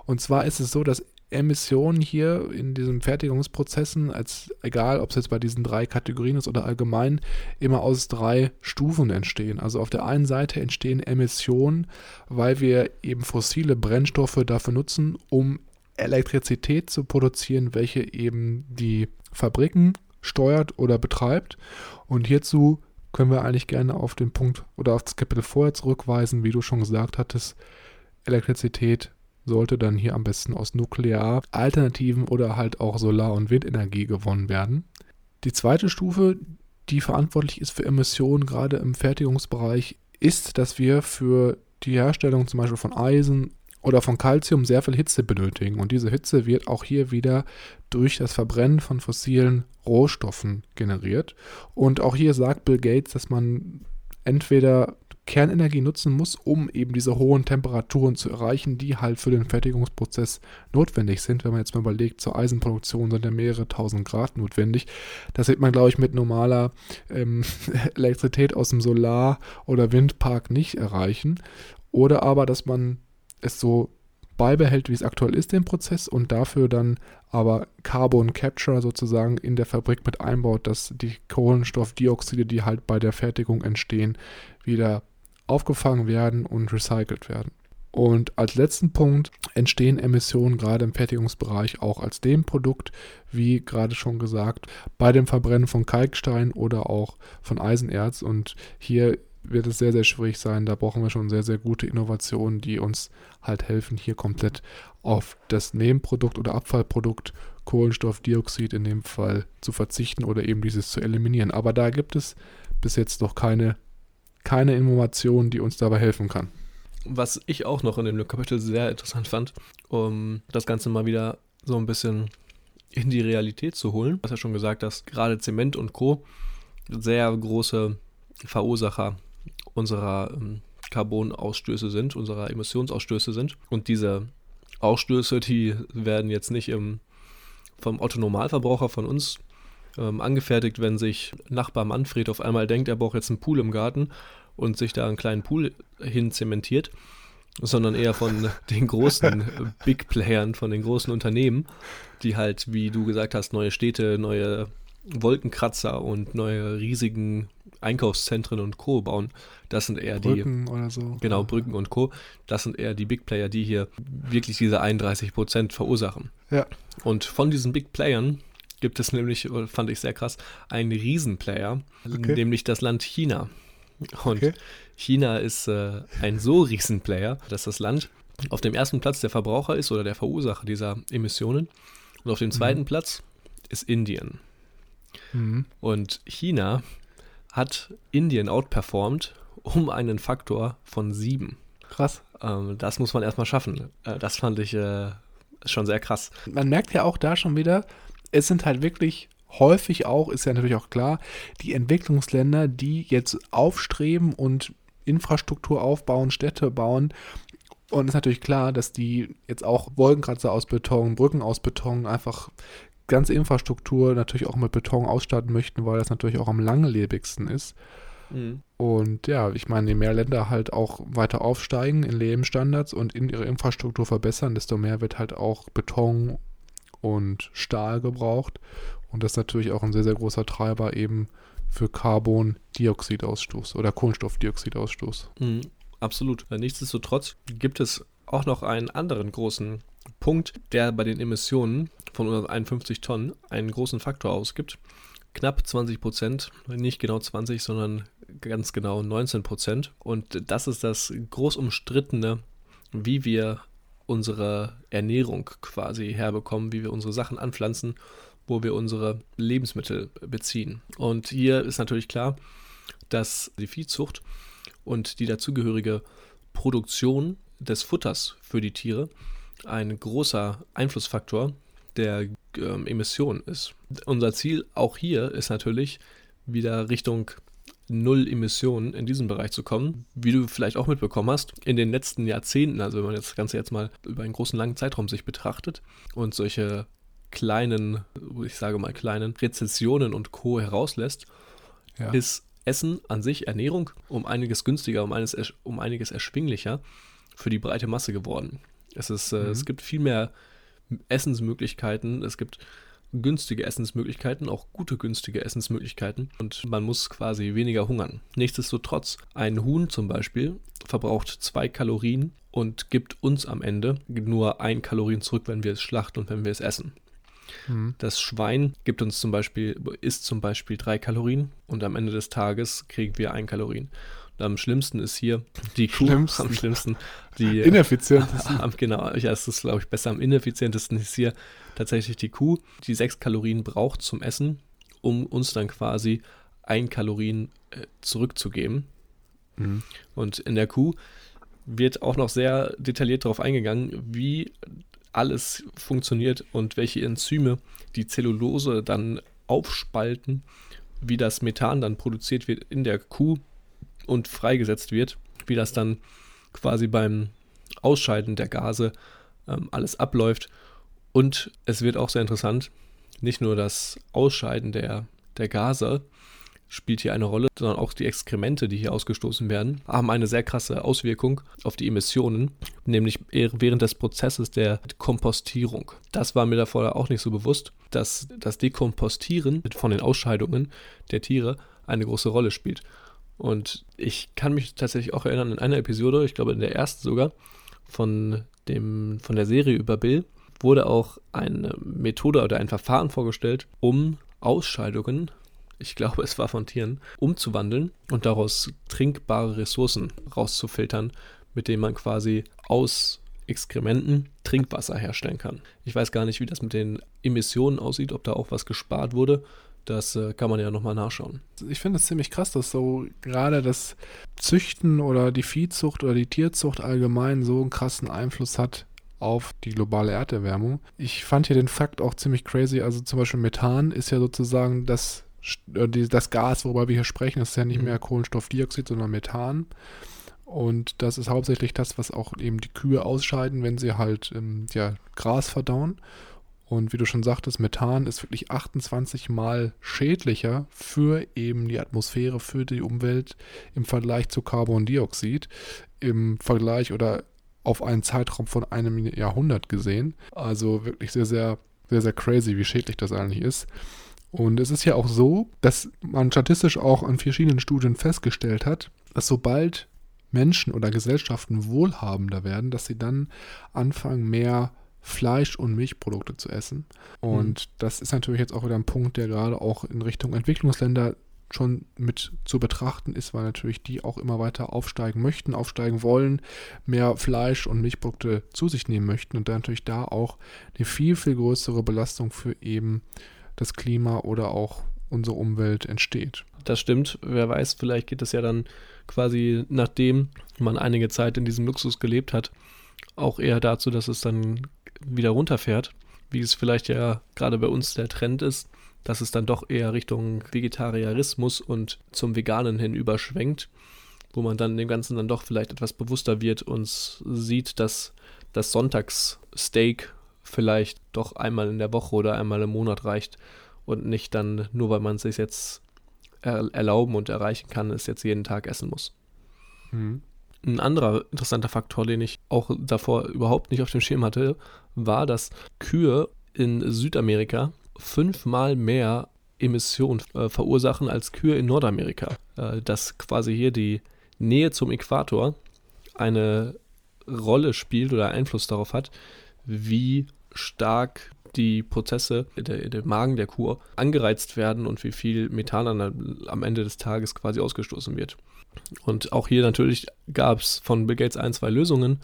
Und zwar ist es so, dass Emissionen hier in diesen Fertigungsprozessen, als egal ob es jetzt bei diesen drei Kategorien ist oder allgemein, immer aus drei Stufen entstehen. Also auf der einen Seite entstehen Emissionen, weil wir eben fossile Brennstoffe dafür nutzen, um Elektrizität zu produzieren, welche eben die Fabriken steuert oder betreibt. Und hierzu können wir eigentlich gerne auf den Punkt oder auf das Kapitel vorher zurückweisen, wie du schon gesagt hattest. Elektrizität sollte dann hier am besten aus Nuklear, Alternativen oder halt auch Solar- und Windenergie gewonnen werden. Die zweite Stufe, die verantwortlich ist für Emissionen, gerade im Fertigungsbereich, ist, dass wir für die Herstellung zum Beispiel von Eisen oder von Calcium sehr viel Hitze benötigen. Und diese Hitze wird auch hier wieder durch das Verbrennen von fossilen Rohstoffen generiert. Und auch hier sagt Bill Gates, dass man entweder Kernenergie nutzen muss, um eben diese hohen Temperaturen zu erreichen, die halt für den Fertigungsprozess notwendig sind. Wenn man jetzt mal überlegt, zur Eisenproduktion sind ja mehrere tausend Grad notwendig. Das wird man, glaube ich, mit normaler ähm, Elektrizität aus dem Solar- oder Windpark nicht erreichen. Oder aber, dass man es so beibehält, wie es aktuell ist, den Prozess und dafür dann aber Carbon Capture sozusagen in der Fabrik mit einbaut, dass die Kohlenstoffdioxide, die halt bei der Fertigung entstehen, wieder aufgefangen werden und recycelt werden. Und als letzten Punkt entstehen Emissionen gerade im Fertigungsbereich auch als dem Produkt, wie gerade schon gesagt, bei dem Verbrennen von Kalkstein oder auch von Eisenerz. Und hier wird es sehr, sehr schwierig sein. Da brauchen wir schon sehr, sehr gute Innovationen, die uns halt helfen, hier komplett auf das Nebenprodukt oder Abfallprodukt Kohlenstoffdioxid in dem Fall zu verzichten oder eben dieses zu eliminieren. Aber da gibt es bis jetzt noch keine keine Innovation, die uns dabei helfen kann. Was ich auch noch in dem Kapitel sehr interessant fand, um das Ganze mal wieder so ein bisschen in die Realität zu holen. Du hast ja schon gesagt, dass gerade Zement und Co. sehr große Verursacher unserer ähm, Carbonausstöße sind, unserer Emissionsausstöße sind. Und diese Ausstöße, die werden jetzt nicht im, vom Otto-Normalverbraucher von uns ähm, angefertigt, wenn sich Nachbar Manfred auf einmal denkt, er braucht jetzt einen Pool im Garten und sich da einen kleinen Pool hin zementiert, sondern eher von den großen Big Playern, von den großen Unternehmen, die halt, wie du gesagt hast, neue Städte, neue Wolkenkratzer und neue riesigen Einkaufszentren und Co. bauen. Das sind eher Brücken die. oder so. Genau, Brücken und Co. Das sind eher die Big Player, die hier wirklich diese 31 Prozent verursachen. Ja. Und von diesen Big Playern gibt es nämlich, fand ich sehr krass, einen Riesenplayer, Okay. nämlich das Land China. Und Okay. China ist äh, ein so Riesenplayer, dass das Land auf dem ersten Platz der Verbraucher ist oder der Verursacher dieser Emissionen. Und auf dem zweiten Platz ist Indien. Mhm. Und China hat Indien outperformed um einen Faktor von sieben. Krass. Ähm, das muss man erstmal schaffen. Äh, das fand ich äh, schon sehr krass. Man merkt ja auch da schon wieder, es sind halt wirklich häufig auch, ist ja natürlich auch klar, die Entwicklungsländer, die jetzt aufstreben und Infrastruktur aufbauen, Städte bauen. Und es ist natürlich klar, dass die jetzt auch Wolkenkratzer aus Beton, Brücken aus Beton, einfach ganze Infrastruktur natürlich auch mit Beton ausstatten möchten, weil das natürlich auch am langlebigsten ist. Und ja, ich meine, je mehr Länder halt auch weiter aufsteigen in Lebensstandards und in ihre Infrastruktur verbessern, desto mehr wird halt auch Beton und Stahl gebraucht. Und das ist natürlich auch ein sehr, sehr großer Treiber eben für Carbondioxidausstoß oder Kohlenstoffdioxidausstoß. Mhm, absolut. Äh, Nichtsdestotrotz gibt es auch noch einen anderen großen Punkt, der bei den Emissionen von 151 Tonnen einen großen Faktor ausgibt. Knapp 20 Prozent, nicht genau 20, sondern ganz genau 19 Prozent. Und das ist das groß umstrittene, wie wir unsere Ernährung quasi herbekommen, wie wir unsere Sachen anpflanzen, wo wir unsere Lebensmittel beziehen. Und hier ist natürlich klar, dass die Viehzucht und die dazugehörige Produktion des Futters für die Tiere ein großer Einflussfaktor der ähm, Emission ist. Unser Ziel auch hier ist natürlich wieder Richtung Null Emissionen in diesem Bereich zu kommen. Wie du vielleicht auch mitbekommen hast, in den letzten Jahrzehnten, also wenn man das Ganze jetzt mal über einen großen langen Zeitraum sich betrachtet und solche kleinen, ich sage mal kleinen Rezessionen und Co. herauslässt, ja. ist Essen an sich, Ernährung, um einiges günstiger, um, eines, um einiges erschwinglicher für die breite Masse geworden. Es, ist, äh, mhm. es gibt viel mehr Essensmöglichkeiten, es gibt günstige Essensmöglichkeiten, auch gute günstige Essensmöglichkeiten und man muss quasi weniger hungern. Nichtsdestotrotz, ein Huhn zum Beispiel verbraucht zwei Kalorien und gibt uns am Ende nur ein Kalorien zurück, wenn wir es schlachten und wenn wir es essen. Mhm. Das Schwein gibt uns zum Beispiel, isst zum Beispiel drei Kalorien und am Ende des Tages kriegen wir ein Kalorien. Am schlimmsten ist hier die Kuh. Schlimmsten. Am schlimmsten. Die, Ineffizientesten. Am, genau, ja, es ist, glaube ich, besser. Am ineffizientesten ist hier tatsächlich die Kuh, die sechs Kalorien braucht zum Essen, um uns dann quasi ein Kalorien äh, zurückzugeben. Mhm. Und in der Kuh wird auch noch sehr detailliert darauf eingegangen, wie alles funktioniert und welche Enzyme die Zellulose dann aufspalten, wie das Methan dann produziert wird in der Kuh und freigesetzt wird, wie das dann quasi beim Ausscheiden der Gase ähm, alles abläuft. Und es wird auch sehr interessant, nicht nur das Ausscheiden der, der Gase, spielt hier eine Rolle, sondern auch die Exkremente, die hier ausgestoßen werden, haben eine sehr krasse Auswirkung auf die Emissionen, nämlich während des Prozesses der Kompostierung. Das war mir davor auch nicht so bewusst, dass das Dekompostieren von den Ausscheidungen der Tiere eine große Rolle spielt. Und ich kann mich tatsächlich auch erinnern in einer Episode, ich glaube in der ersten sogar, von, dem, von der Serie über Bill, wurde auch eine Methode oder ein Verfahren vorgestellt, um Ausscheidungen ich glaube es war von Tieren, umzuwandeln und daraus trinkbare Ressourcen rauszufiltern, mit denen man quasi aus Exkrementen Trinkwasser herstellen kann. Ich weiß gar nicht, wie das mit den Emissionen aussieht, ob da auch was gespart wurde. Das äh, kann man ja nochmal nachschauen. Ich finde es ziemlich krass, dass so gerade das Züchten oder die Viehzucht oder die Tierzucht allgemein so einen krassen Einfluss hat auf die globale Erderwärmung. Ich fand hier den Fakt auch ziemlich crazy. Also zum Beispiel Methan ist ja sozusagen das äh, das Gas, worüber wir hier sprechen, ist ja nicht mhm. mehr Kohlenstoffdioxid, sondern Methan. Und das ist hauptsächlich das, was auch eben die Kühe ausscheiden, wenn sie halt ähm, ja, Gras verdauen. Und wie du schon sagtest, Methan ist wirklich 28 Mal schädlicher für eben die Atmosphäre, für die Umwelt im Vergleich zu Carbondioxid. Im Vergleich oder auf einen Zeitraum von einem Jahrhundert gesehen. Also wirklich sehr, sehr, sehr, sehr crazy, wie schädlich das eigentlich ist. Und es ist ja auch so, dass man statistisch auch an verschiedenen Studien festgestellt hat, dass sobald Menschen oder Gesellschaften wohlhabender werden, dass sie dann anfangen, mehr Fleisch- und Milchprodukte zu essen. Und mhm. das ist natürlich jetzt auch wieder ein Punkt, der gerade auch in Richtung Entwicklungsländer schon mit zu betrachten ist, weil natürlich die auch immer weiter aufsteigen möchten, aufsteigen wollen, mehr Fleisch und Milchprodukte zu sich nehmen möchten und dann natürlich da auch eine viel, viel größere Belastung für eben das Klima oder auch unsere Umwelt entsteht. Das stimmt. Wer weiß, vielleicht geht es ja dann quasi, nachdem man einige Zeit in diesem Luxus gelebt hat, auch eher dazu, dass es dann wieder runterfährt, wie es vielleicht ja gerade bei uns der Trend ist, dass es dann doch eher Richtung Vegetarismus und zum Veganen hin überschwenkt, wo man dann dem Ganzen dann doch vielleicht etwas bewusster wird und sieht, dass das Sonntagssteak vielleicht doch einmal in der Woche oder einmal im Monat reicht und nicht dann, nur weil man es sich jetzt erlauben und erreichen kann, es jetzt jeden Tag essen muss. Mhm. Ein anderer interessanter Faktor, den ich auch davor überhaupt nicht auf dem Schirm hatte, war, dass Kühe in Südamerika fünfmal mehr Emissionen äh, verursachen als Kühe in Nordamerika. Äh, dass quasi hier die Nähe zum Äquator eine Rolle spielt oder Einfluss darauf hat, wie stark die Prozesse der, der Magen der Kuh angereizt werden und wie viel Methan am Ende des Tages quasi ausgestoßen wird. Und auch hier natürlich gab es von Bill Gates ein, zwei Lösungen,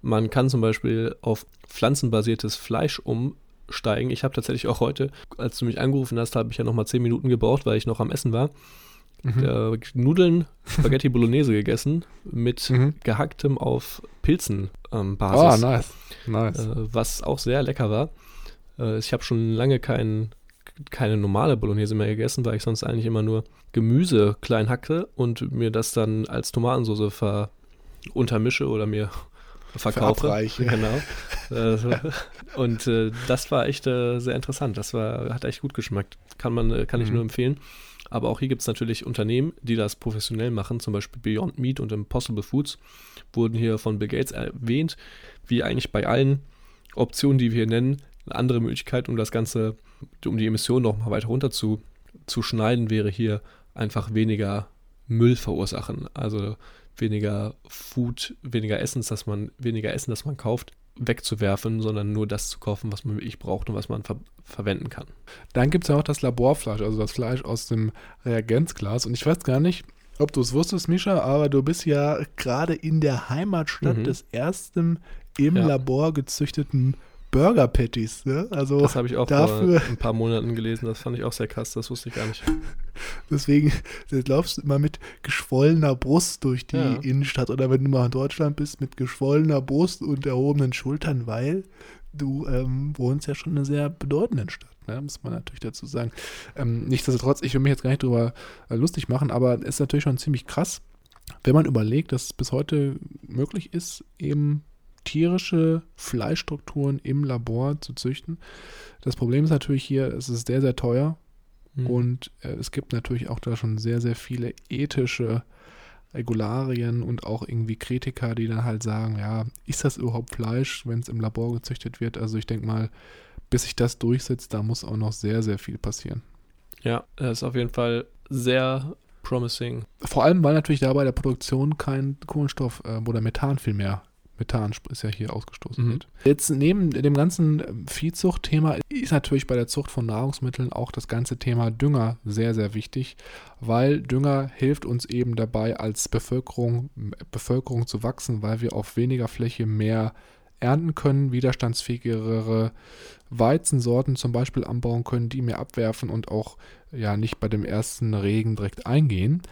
Man kann zum Beispiel auf pflanzenbasiertes Fleisch umsteigen. Ich habe tatsächlich auch heute, als du mich angerufen hast, habe ich ja nochmal 10 Minuten gebraucht, weil ich noch am Essen war. Mhm. Äh, Nudeln, Spaghetti Bolognese gegessen mit mhm. gehacktem auf Pilzen ähm, Basis. Oh, nice. nice. Äh, was auch sehr lecker war. Äh, ich habe schon lange kein, keine normale Bolognese mehr gegessen, weil ich sonst eigentlich immer nur Gemüse klein hacke und mir das dann als Tomatensauce ver untermische oder mir verkaufe. Verabreiche. Genau. Äh, und äh, das war echt äh, sehr interessant. Das war, hat echt gut geschmeckt. Kann man, äh, kann ich mhm. nur empfehlen. Aber auch hier gibt es natürlich Unternehmen, die das professionell machen, zum Beispiel Beyond Meat und Impossible Foods wurden hier von Bill Gates erwähnt, wie eigentlich bei allen Optionen, die wir hier nennen, eine andere Möglichkeit, um das Ganze, um die Emissionen noch mal weiter runter zu, zu schneiden, wäre hier einfach weniger Müll verursachen. Also weniger Food, weniger Essens, dass man, weniger Essen, das man kauft, wegzuwerfen, sondern nur das zu kaufen, was man wirklich braucht und was man ver verwenden kann. Dann gibt es ja auch das Laborfleisch, also das Fleisch aus dem Reagenzglas. Und ich weiß gar nicht, ob du es wusstest, Mischa, aber du bist ja gerade in der Heimatstadt mhm. des ersten im ja. Labor gezüchteten Burger Patties. Ne? Also das habe ich auch dafür, vor ein paar Monaten gelesen. Das fand ich auch sehr krass. Das wusste ich gar nicht. Deswegen laufst du immer mit geschwollener Brust durch die ja. Innenstadt oder wenn du mal in Deutschland bist, mit geschwollener Brust und erhobenen Schultern, weil du ähm, wohnst ja schon in einer sehr bedeutenden Stadt. Ne? Muss man natürlich dazu sagen. Ähm, nichtsdestotrotz, ich will mich jetzt gar nicht drüber äh, lustig machen, aber es ist natürlich schon ziemlich krass, wenn man überlegt, dass es bis heute möglich ist, eben tierische Fleischstrukturen im Labor zu züchten. Das Problem ist natürlich hier, es ist sehr, sehr teuer mhm. und äh, es gibt natürlich auch da schon sehr, sehr viele ethische Regularien und auch irgendwie Kritiker, die dann halt sagen, ja, ist das überhaupt Fleisch, wenn es im Labor gezüchtet wird? Also ich denke mal, bis sich das durchsetzt, da muss auch noch sehr, sehr viel passieren. Ja, das ist auf jeden Fall sehr promising. Vor allem, weil natürlich da bei der Produktion kein Kohlenstoff äh, oder Methan viel mehr Methan ist ja hier ausgestoßen mhm. wird. Jetzt neben dem ganzen ähm, Viehzuchtthema ist natürlich bei der Zucht von Nahrungsmitteln auch das ganze Thema Dünger sehr, sehr wichtig, weil Dünger hilft uns eben dabei, als Bevölkerung, Bevölkerung zu wachsen, weil wir auf weniger Fläche mehr ernten können, widerstandsfähigere Weizensorten zum Beispiel anbauen können, die mehr abwerfen und auch ja nicht bei dem ersten Regen direkt eingehen.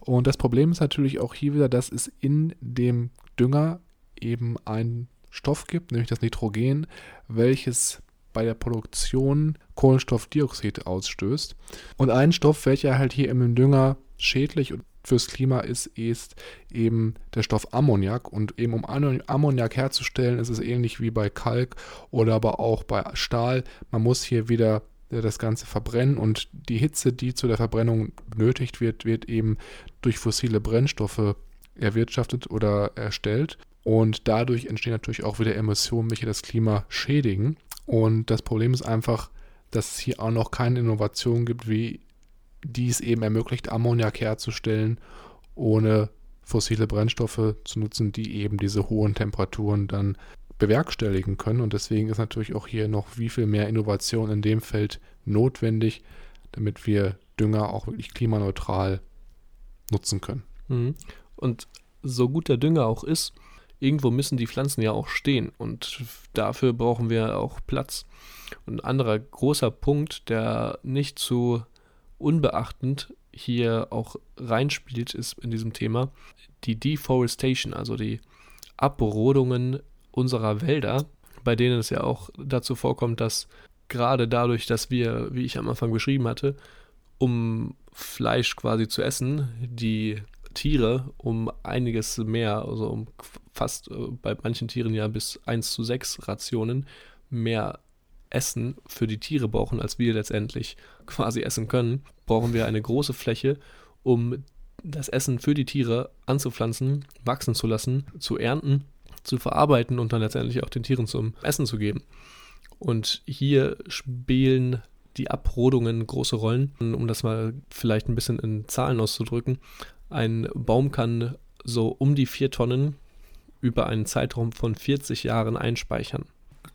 Und das Problem ist natürlich auch hier wieder, dass es in dem Dünger eben einen Stoff gibt, nämlich das Nitrogen, welches bei der Produktion Kohlenstoffdioxid ausstößt. Und ein Stoff, welcher halt hier im Dünger schädlich fürs Klima ist, ist eben der Stoff Ammoniak. Und eben um Ammoniak herzustellen, ist es ähnlich wie bei Kalk oder aber auch bei Stahl. Man muss hier wieder äh, das Ganze verbrennen und die Hitze, die zu der Verbrennung benötigt wird, wird eben durch fossile Brennstoffe erwirtschaftet oder erstellt. Und dadurch entstehen natürlich auch wieder Emissionen, welche das Klima schädigen. Und das Problem ist einfach, dass es hier auch noch keine Innovation gibt, wie die es eben ermöglicht, Ammoniak herzustellen, ohne fossile Brennstoffe zu nutzen, die eben diese hohen Temperaturen dann bewerkstelligen können. Und deswegen ist natürlich auch hier noch wie viel mehr Innovation in dem Feld notwendig, damit wir Dünger auch wirklich klimaneutral nutzen können. Mhm. Und so gut der Dünger auch ist, irgendwo müssen die Pflanzen ja auch stehen und dafür brauchen wir auch Platz. Und ein anderer großer Punkt, der nicht zu unbeachtend hier auch reinspielt, ist in diesem Thema die Deforestation, also die Abrodungen unserer Wälder, bei denen es ja auch dazu vorkommt, dass gerade dadurch, dass wir, wie ich am Anfang beschrieben hatte, um Fleisch quasi zu essen, die Tiere um einiges mehr, also um fast äh, bei manchen Tieren ja bis 1 zu 6 Rationen mehr Essen für die Tiere brauchen, als wir letztendlich quasi essen können, brauchen wir eine große Fläche, um das Essen für die Tiere anzupflanzen, wachsen zu lassen, zu ernten, zu verarbeiten und dann letztendlich auch den Tieren zum Essen zu geben. Und hier spielen die Abrodungen große Rollen. Um das mal vielleicht ein bisschen in Zahlen auszudrücken, ein Baum kann so um die vier Tonnen über einen Zeitraum von 40 Jahren einspeichern.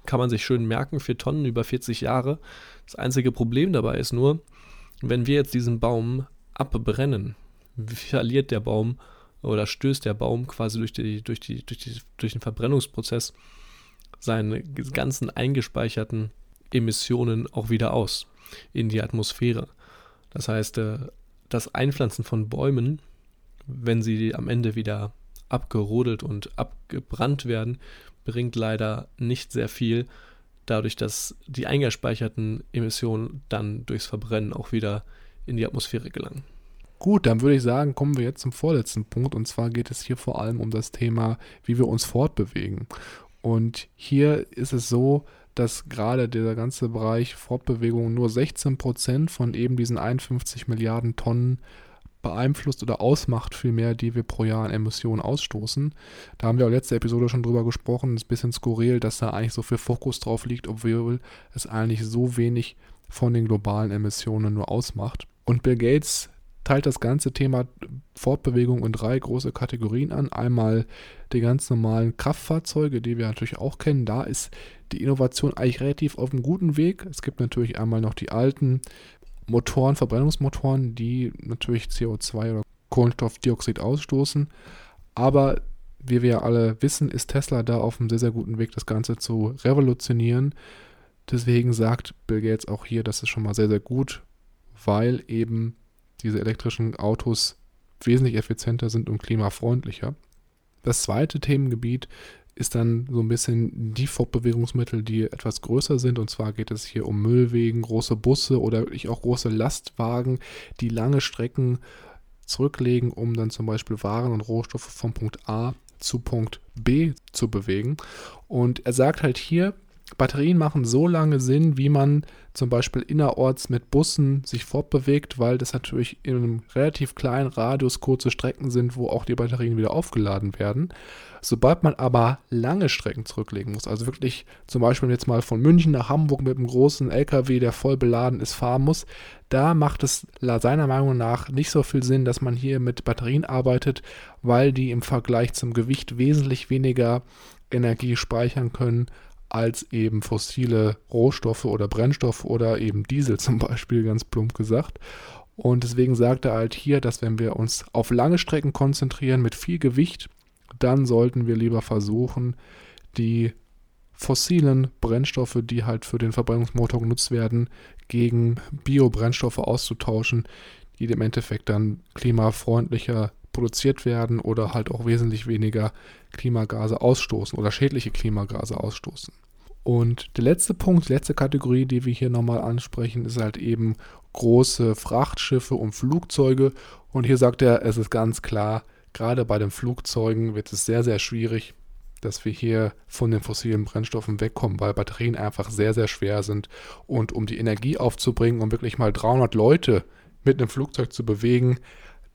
Kann man sich schön merken, vier Tonnen über 40 Jahre. Das einzige Problem dabei ist nur, wenn wir jetzt diesen Baum abbrennen, verliert der Baum oder stößt der Baum quasi durch, die, durch, die, durch, die, durch den Verbrennungsprozess seine ganzen eingespeicherten Emissionen auch wieder aus in die Atmosphäre. Das heißt, äh, das Einpflanzen von Bäumen, wenn sie am Ende wieder abgerodelt und abgebrannt werden, bringt leider nicht sehr viel, dadurch, dass die eingespeicherten Emissionen dann durchs Verbrennen auch wieder in die Atmosphäre gelangen. Gut, dann würde ich sagen, kommen wir jetzt zum vorletzten Punkt. Und zwar geht es hier vor allem um das Thema, wie wir uns fortbewegen. Und hier ist es so, dass gerade dieser ganze Bereich Fortbewegung nur 16 Prozent von eben diesen 51 Milliarden Tonnen beeinflusst oder ausmacht vielmehr, die wir pro Jahr an Emissionen ausstoßen. Da haben wir auch letzte Episode schon drüber gesprochen. Es ist ein bisschen skurril, dass da eigentlich so viel Fokus drauf liegt, obwohl es eigentlich so wenig von den globalen Emissionen nur ausmacht. Und Bill Gates teilt das ganze Thema Fortbewegung in drei große Kategorien an. Einmal die ganz normalen Kraftfahrzeuge, die wir natürlich auch kennen. Da ist die Innovation eigentlich relativ auf einem guten Weg. Es gibt natürlich einmal noch die alten Motoren, Verbrennungsmotoren, die natürlich CO2 oder Kohlenstoffdioxid ausstoßen. Aber wie wir alle wissen, ist Tesla da auf einem sehr, sehr guten Weg, das Ganze zu revolutionieren. Deswegen sagt Bill Gates auch hier, das ist schon mal sehr, sehr gut, weil eben diese elektrischen Autos wesentlich effizienter sind und klimafreundlicher. Das zweite Themengebiet ist dann so ein bisschen die Fortbewegungsmittel, die etwas größer sind. Und zwar geht es hier um Müllwegen, große Busse oder auch große Lastwagen, die lange Strecken zurücklegen, um dann zum Beispiel Waren und Rohstoffe von Punkt A zu Punkt B zu bewegen. Und er sagt halt hier, Batterien machen so lange Sinn, wie man zum Beispiel innerorts mit Bussen sich fortbewegt, weil das natürlich in einem relativ kleinen Radius kurze Strecken sind, wo auch die Batterien wieder aufgeladen werden. Sobald man aber lange Strecken zurücklegen muss, also wirklich zum Beispiel jetzt mal von München nach Hamburg mit einem großen LKW, der voll beladen ist, fahren muss, da macht es seiner Meinung nach nicht so viel Sinn, dass man hier mit Batterien arbeitet, weil die im Vergleich zum Gewicht wesentlich weniger Energie speichern können als eben fossile Rohstoffe oder Brennstoffe oder eben Diesel zum Beispiel, ganz plump gesagt. Und deswegen sagt er halt hier, dass wenn wir uns auf lange Strecken konzentrieren mit viel Gewicht, dann sollten wir lieber versuchen, die fossilen Brennstoffe, die halt für den Verbrennungsmotor genutzt werden, gegen Biobrennstoffe auszutauschen, die im Endeffekt dann klimafreundlicher produziert werden oder halt auch wesentlich weniger Klimagase ausstoßen oder schädliche Klimagase ausstoßen. Und der letzte Punkt, letzte Kategorie, die wir hier nochmal ansprechen, ist halt eben große Frachtschiffe und Flugzeuge. Und hier sagt er, es ist ganz klar, gerade bei den Flugzeugen wird es sehr, sehr schwierig, dass wir hier von den fossilen Brennstoffen wegkommen, weil Batterien einfach sehr, sehr schwer sind. Und um die Energie aufzubringen, um wirklich mal 300 Leute mit einem Flugzeug zu bewegen,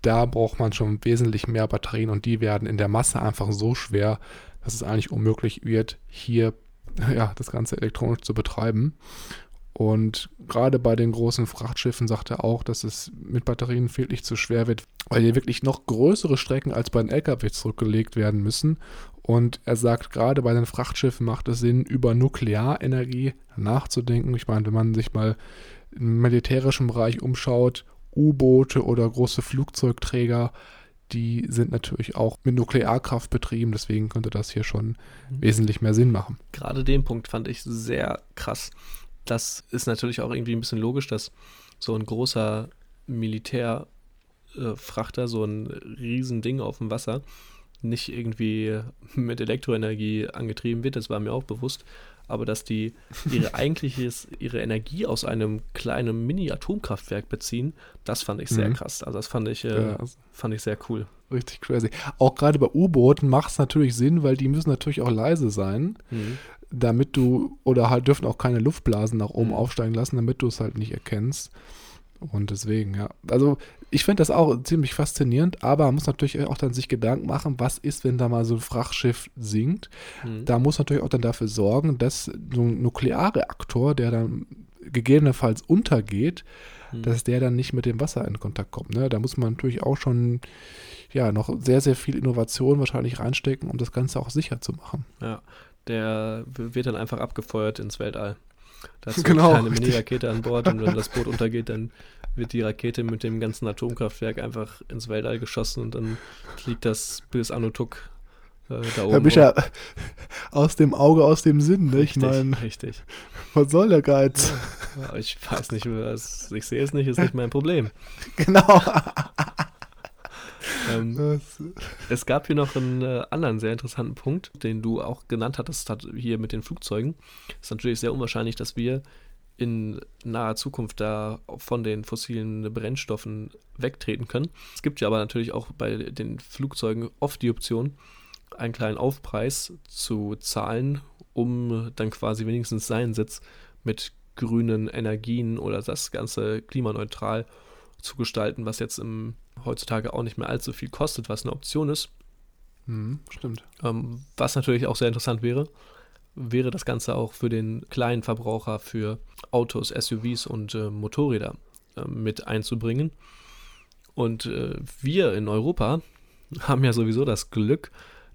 da braucht man schon wesentlich mehr Batterien und die werden in der Masse einfach so schwer, dass es eigentlich unmöglich wird, hier ja, das Ganze elektronisch zu betreiben. Und gerade bei den großen Frachtschiffen sagt er auch, dass es mit Batterien wirklich zu schwer wird, weil hier wirklich noch größere Strecken als bei den LKW zurückgelegt werden müssen. Und er sagt, gerade bei den Frachtschiffen macht es Sinn, über Nuklearenergie nachzudenken. Ich meine, wenn man sich mal im militärischen Bereich umschaut, U-Boote oder große Flugzeugträger, die sind natürlich auch mit Nuklearkraft betrieben, deswegen könnte das hier schon mhm. wesentlich mehr Sinn machen. Gerade den Punkt fand ich sehr krass. Das ist natürlich auch irgendwie ein bisschen logisch, dass so ein großer Militärfrachter, äh, so ein Riesending auf dem Wasser, nicht irgendwie mit Elektroenergie angetrieben wird, das war mir auch bewusst, aber dass die ihre eigentliches, ihre Energie aus einem kleinen Mini-Atomkraftwerk beziehen, das fand ich sehr mhm. krass. Also das fand ich, äh, ja. fand ich sehr cool. Richtig crazy. Auch gerade bei U-Booten macht es natürlich Sinn, weil die müssen natürlich auch leise sein, mhm. damit du, oder halt dürfen auch keine Luftblasen nach oben mhm. aufsteigen lassen, damit du es halt nicht erkennst. Und deswegen, ja. Also ich finde das auch ziemlich faszinierend, aber man muss natürlich auch dann sich Gedanken machen, was ist, wenn da mal so ein Frachtschiff sinkt. Mhm. Da muss natürlich auch dann dafür sorgen, dass so ein Nuklearreaktor, der dann gegebenenfalls untergeht, mhm. dass der dann nicht mit dem Wasser in Kontakt kommt. Ne? Da muss man natürlich auch schon ja noch sehr, sehr viel Innovation wahrscheinlich reinstecken, um das Ganze auch sicher zu machen. Ja, der wird dann einfach abgefeuert ins Weltall. Da ist Genau, eine. Mini-Rakete an Bord und wenn das Boot untergeht, dann wird die Rakete mit dem ganzen Atomkraftwerk einfach ins Weltall geschossen und dann fliegt das bis Anutuk äh, da oben. Herr Bischer, aus dem Auge, aus dem Sinn, ne? Ich Richtig, meine, richtig. was soll der Geiz? Ja, ich weiß nicht, was, ich sehe es nicht, ist nicht mein Problem. Genau. Ähm, Es gab hier noch einen äh, anderen sehr interessanten Punkt, den du auch genannt hattest, hat hier mit den Flugzeugen. Es ist natürlich sehr unwahrscheinlich, dass wir in naher Zukunft da von den fossilen Brennstoffen wegtreten können. Es gibt ja aber natürlich auch bei den Flugzeugen oft die Option, einen kleinen Aufpreis zu zahlen, um dann quasi wenigstens seinen Sitz mit grünen Energien oder das Ganze klimaneutral zu gestalten, was jetzt im, heutzutage auch nicht mehr allzu viel kostet, was eine Option ist. hm, stimmt. Ähm, was natürlich auch sehr interessant wäre, wäre das Ganze auch für den kleinen Verbraucher für Autos, SUVs und äh, Motorräder äh, mit einzubringen. Und äh, wir in Europa haben ja sowieso das Glück,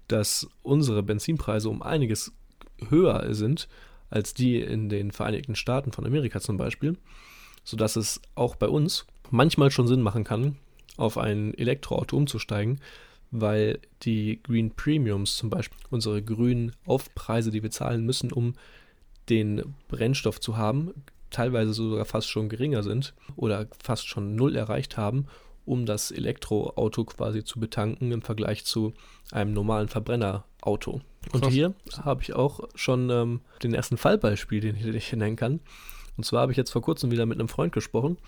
dass unsere Benzinpreise um einiges höher sind als die in den Vereinigten Staaten von Amerika zum Beispiel, sodass es auch bei uns manchmal schon Sinn machen kann, auf ein Elektroauto umzusteigen, weil die Green Premiums zum Beispiel, unsere grünen Aufpreise, die wir zahlen müssen, um den Brennstoff zu haben, teilweise sogar fast schon geringer sind oder fast schon null erreicht haben, um das Elektroauto quasi zu betanken im Vergleich zu einem normalen Verbrennerauto. Und hier habe ich auch schon ähm, den ersten Fallbeispiel, den ich, den ich nennen kann. Und zwar habe ich jetzt vor kurzem wieder mit einem Freund gesprochen,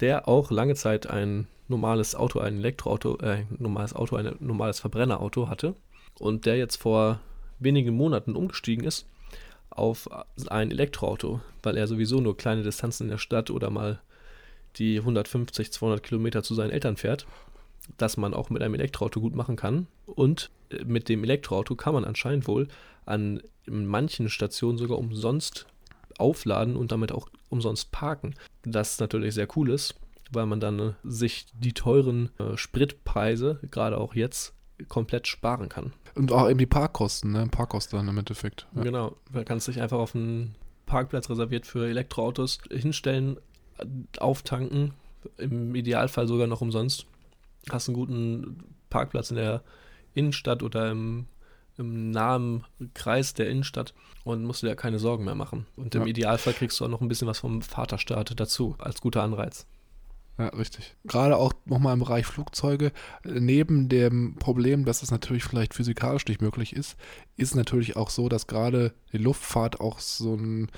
der auch lange Zeit ein normales Auto, ein Elektroauto, äh, ein normales Auto, ein normales Verbrennerauto hatte und der jetzt vor wenigen Monaten umgestiegen ist auf ein Elektroauto, weil er sowieso nur kleine Distanzen in der Stadt oder mal die 150, 200 Kilometer zu seinen Eltern fährt, dass man auch mit einem Elektroauto gut machen kann. Und äh, mit dem Elektroauto kann man anscheinend wohl an manchen Stationen sogar umsonst aufladen und damit auch umsonst parken. Das natürlich sehr cool ist, weil man dann äh, sich die teuren äh, Spritpreise, gerade auch jetzt, komplett sparen kann. Und auch eben die Parkkosten, ne? Parkkosten dann im Endeffekt. Ja. Genau, da kannst du dich einfach auf einen Parkplatz reserviert für Elektroautos hinstellen, äh, auftanken, im Idealfall sogar noch umsonst. Hast einen guten Parkplatz in der Innenstadt oder im, im nahen Kreis der Innenstadt und musst dir ja keine Sorgen mehr machen. Und im Ja. Idealfall kriegst du auch noch ein bisschen was vom Vaterstaat dazu, als guter Anreiz. Ja, richtig. Gerade auch nochmal im Bereich Flugzeuge, neben dem Problem, dass es natürlich vielleicht physikalisch nicht möglich ist, ist natürlich auch so, dass gerade die Luftfahrt auch so, ein,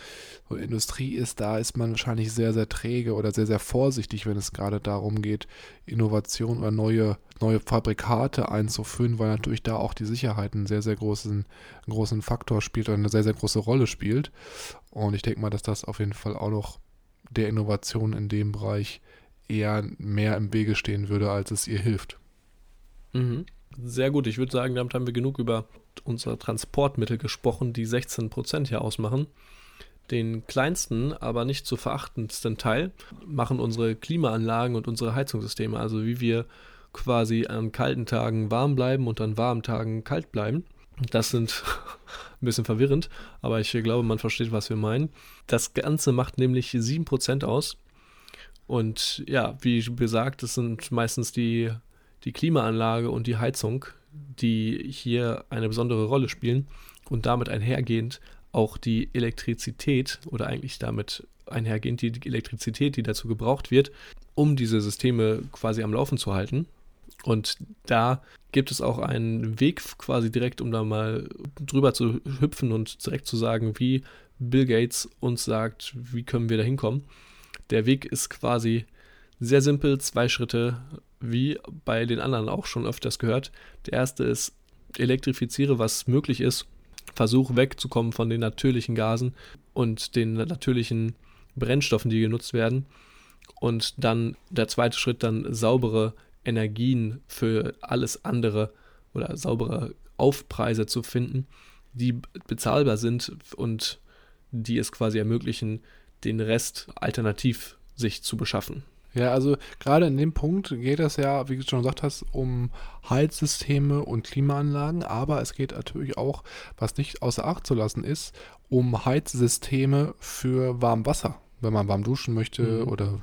so eine Industrie ist, da ist man wahrscheinlich sehr, sehr träge oder sehr, sehr vorsichtig, wenn es gerade darum geht, Innovation oder neue, neue Fabrikate einzuführen, weil natürlich da auch die Sicherheit einen sehr, sehr großen, großen Faktor spielt oder eine sehr, sehr große Rolle spielt. Und ich denke mal, dass das auf jeden Fall auch noch der Innovation in dem Bereich eher mehr im Wege stehen würde, als es ihr hilft. Mhm. Sehr gut. Ich würde sagen, damit haben wir genug über unsere Transportmittel gesprochen, die 16% hier ausmachen. Den kleinsten, aber nicht zu verachtendsten Teil machen unsere Klimaanlagen und unsere Heizungssysteme, also wie wir quasi an kalten Tagen warm bleiben und an warmen Tagen kalt bleiben. Das sind ein bisschen verwirrend, aber ich glaube, man versteht, was wir meinen. Das Ganze macht nämlich 7% aus. Und ja, wie gesagt, es sind meistens die die Klimaanlage und die Heizung, die hier eine besondere Rolle spielen und damit einhergehend auch die Elektrizität oder eigentlich damit einhergehend die Elektrizität, die dazu gebraucht wird, um diese Systeme quasi am Laufen zu halten. Und da gibt es auch einen Weg quasi direkt, um da mal drüber zu hüpfen und direkt zu sagen, wie Bill Gates uns sagt, wie können wir da hinkommen. Der Weg ist quasi sehr simpel, zwei Schritte, wie bei den anderen auch schon öfters gehört. Der erste ist, elektrifiziere, was möglich ist. Versuch wegzukommen von den natürlichen Gasen und den natürlichen Brennstoffen, die genutzt werden. Und dann der zweite Schritt, dann saubere Energien für alles andere oder saubere Aufpreise zu finden, die bezahlbar sind und die es quasi ermöglichen, den Rest alternativ sich zu beschaffen. Ja, also gerade in dem Punkt geht es ja, wie du schon gesagt hast, um Heizsysteme und Klimaanlagen, aber es geht natürlich auch, was nicht außer Acht zu lassen ist, um Heizsysteme für Warmwasser. Wenn man warm duschen möchte Mhm. oder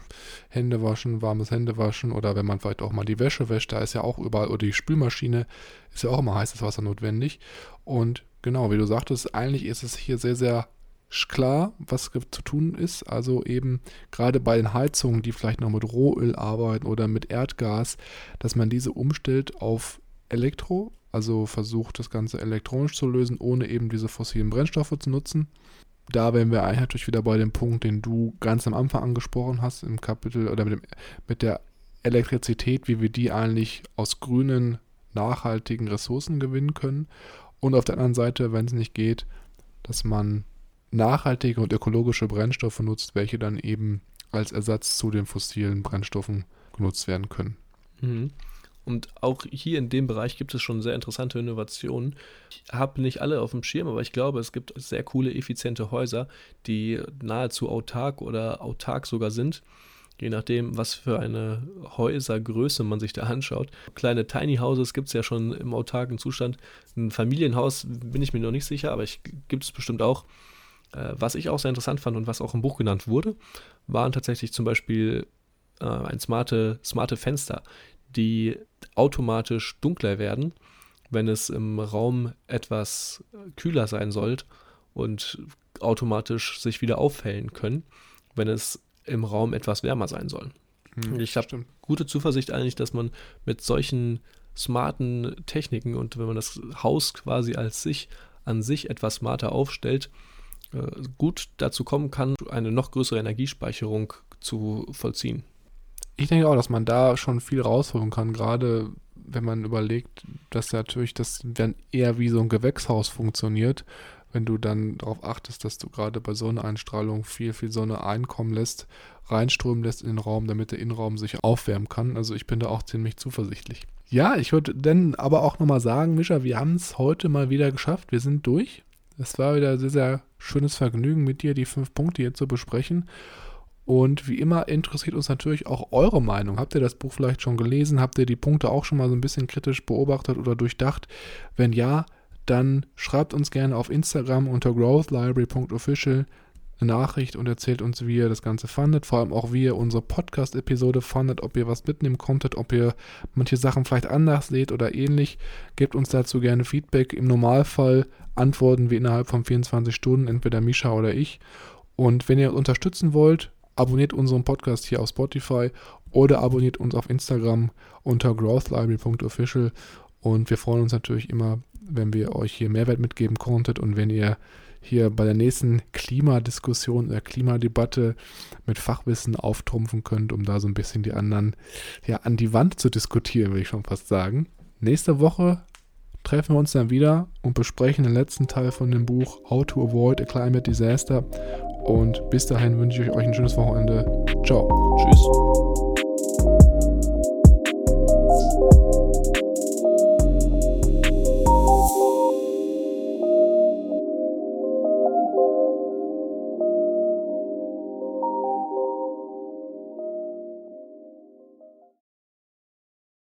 Hände waschen, warmes Hände waschen oder wenn man vielleicht auch mal die Wäsche wäscht, da ist ja auch überall, oder die Spülmaschine ist ja auch immer heißes Wasser notwendig. Und genau, wie du sagtest, eigentlich ist es hier sehr, sehr klar, was zu tun ist. Also eben gerade bei den Heizungen, die vielleicht noch mit Rohöl arbeiten oder mit Erdgas, dass man diese umstellt auf Elektro, also versucht das Ganze elektronisch zu lösen, ohne eben diese fossilen Brennstoffe zu nutzen. Da wären wir eigentlich natürlich wieder bei dem Punkt, den du ganz am Anfang angesprochen hast im Kapitel oder mit, dem, mit der Elektrizität, wie wir die eigentlich aus grünen, nachhaltigen Ressourcen gewinnen können. Und auf der anderen Seite, wenn es nicht geht, dass man nachhaltige und ökologische Brennstoffe nutzt, welche dann eben als Ersatz zu den fossilen Brennstoffen genutzt werden können. Mhm. Und auch hier in dem Bereich gibt es schon sehr interessante Innovationen. Ich habe nicht alle auf dem Schirm, aber ich glaube, es gibt sehr coole, effiziente Häuser, die nahezu autark oder autark sogar sind. Je nachdem, was für eine Häusergröße man sich da anschaut. Kleine Tiny Houses gibt es ja schon im autarken Zustand. Ein Familienhaus bin ich mir noch nicht sicher, aber gibt es bestimmt auch. Äh, was ich auch sehr interessant fand und was auch im Buch genannt wurde, waren tatsächlich zum Beispiel äh, ein smarte, smarte Fenster, die automatisch dunkler werden, wenn es im Raum etwas kühler sein soll und automatisch sich wieder aufhellen können, wenn es im Raum etwas wärmer sein soll. Ich habe gute Zuversicht eigentlich, dass man mit solchen smarten Techniken und wenn man das Haus quasi als sich an sich etwas smarter aufstellt, gut dazu kommen kann, eine noch größere Energiespeicherung zu vollziehen. Ich denke auch, dass man da schon viel rausholen kann, gerade wenn man überlegt, dass natürlich das dann eher wie so ein Gewächshaus funktioniert, wenn du dann darauf achtest, dass du gerade bei Sonneneinstrahlung viel, viel Sonne einkommen lässt, reinströmen lässt in den Raum, damit der Innenraum sich aufwärmen kann. Also ich bin da auch ziemlich zuversichtlich. Ja, ich würde dann aber auch nochmal sagen, Mischa, wir haben es heute mal wieder geschafft. Wir sind durch. Es war wieder sehr, sehr schönes Vergnügen mit dir, die fünf Punkte hier zu besprechen. Und wie immer interessiert uns natürlich auch eure Meinung. Habt ihr das Buch vielleicht schon gelesen? Habt ihr die Punkte auch schon mal so ein bisschen kritisch beobachtet oder durchdacht? Wenn ja, dann schreibt uns gerne auf Instagram unter growthlibrary.official eine Nachricht und erzählt uns, wie ihr das Ganze fandet. Vor allem auch, wie ihr unsere Podcast-Episode fandet, ob ihr was mitnehmen konntet, ob ihr manche Sachen vielleicht anders seht oder ähnlich. Gebt uns dazu gerne Feedback. Im Normalfall antworten wir innerhalb von 24 Stunden, entweder Misha oder ich. Und wenn ihr uns unterstützen wollt, abonniert unseren Podcast hier auf Spotify oder abonniert uns auf Instagram unter growthlibrary.official. Und wir freuen uns natürlich immer, wenn wir euch hier Mehrwert mitgeben konntet und wenn ihr hier bei der nächsten Klimadiskussion oder Klimadebatte mit Fachwissen auftrumpfen könnt, um da so ein bisschen die anderen ja an die Wand zu diskutieren, würde ich schon fast sagen. Nächste Woche treffen wir uns dann wieder und besprechen den letzten Teil von dem Buch How to Avoid a Climate Disaster. Und bis dahin wünsche ich euch ein schönes Wochenende. Ciao. Tschüss.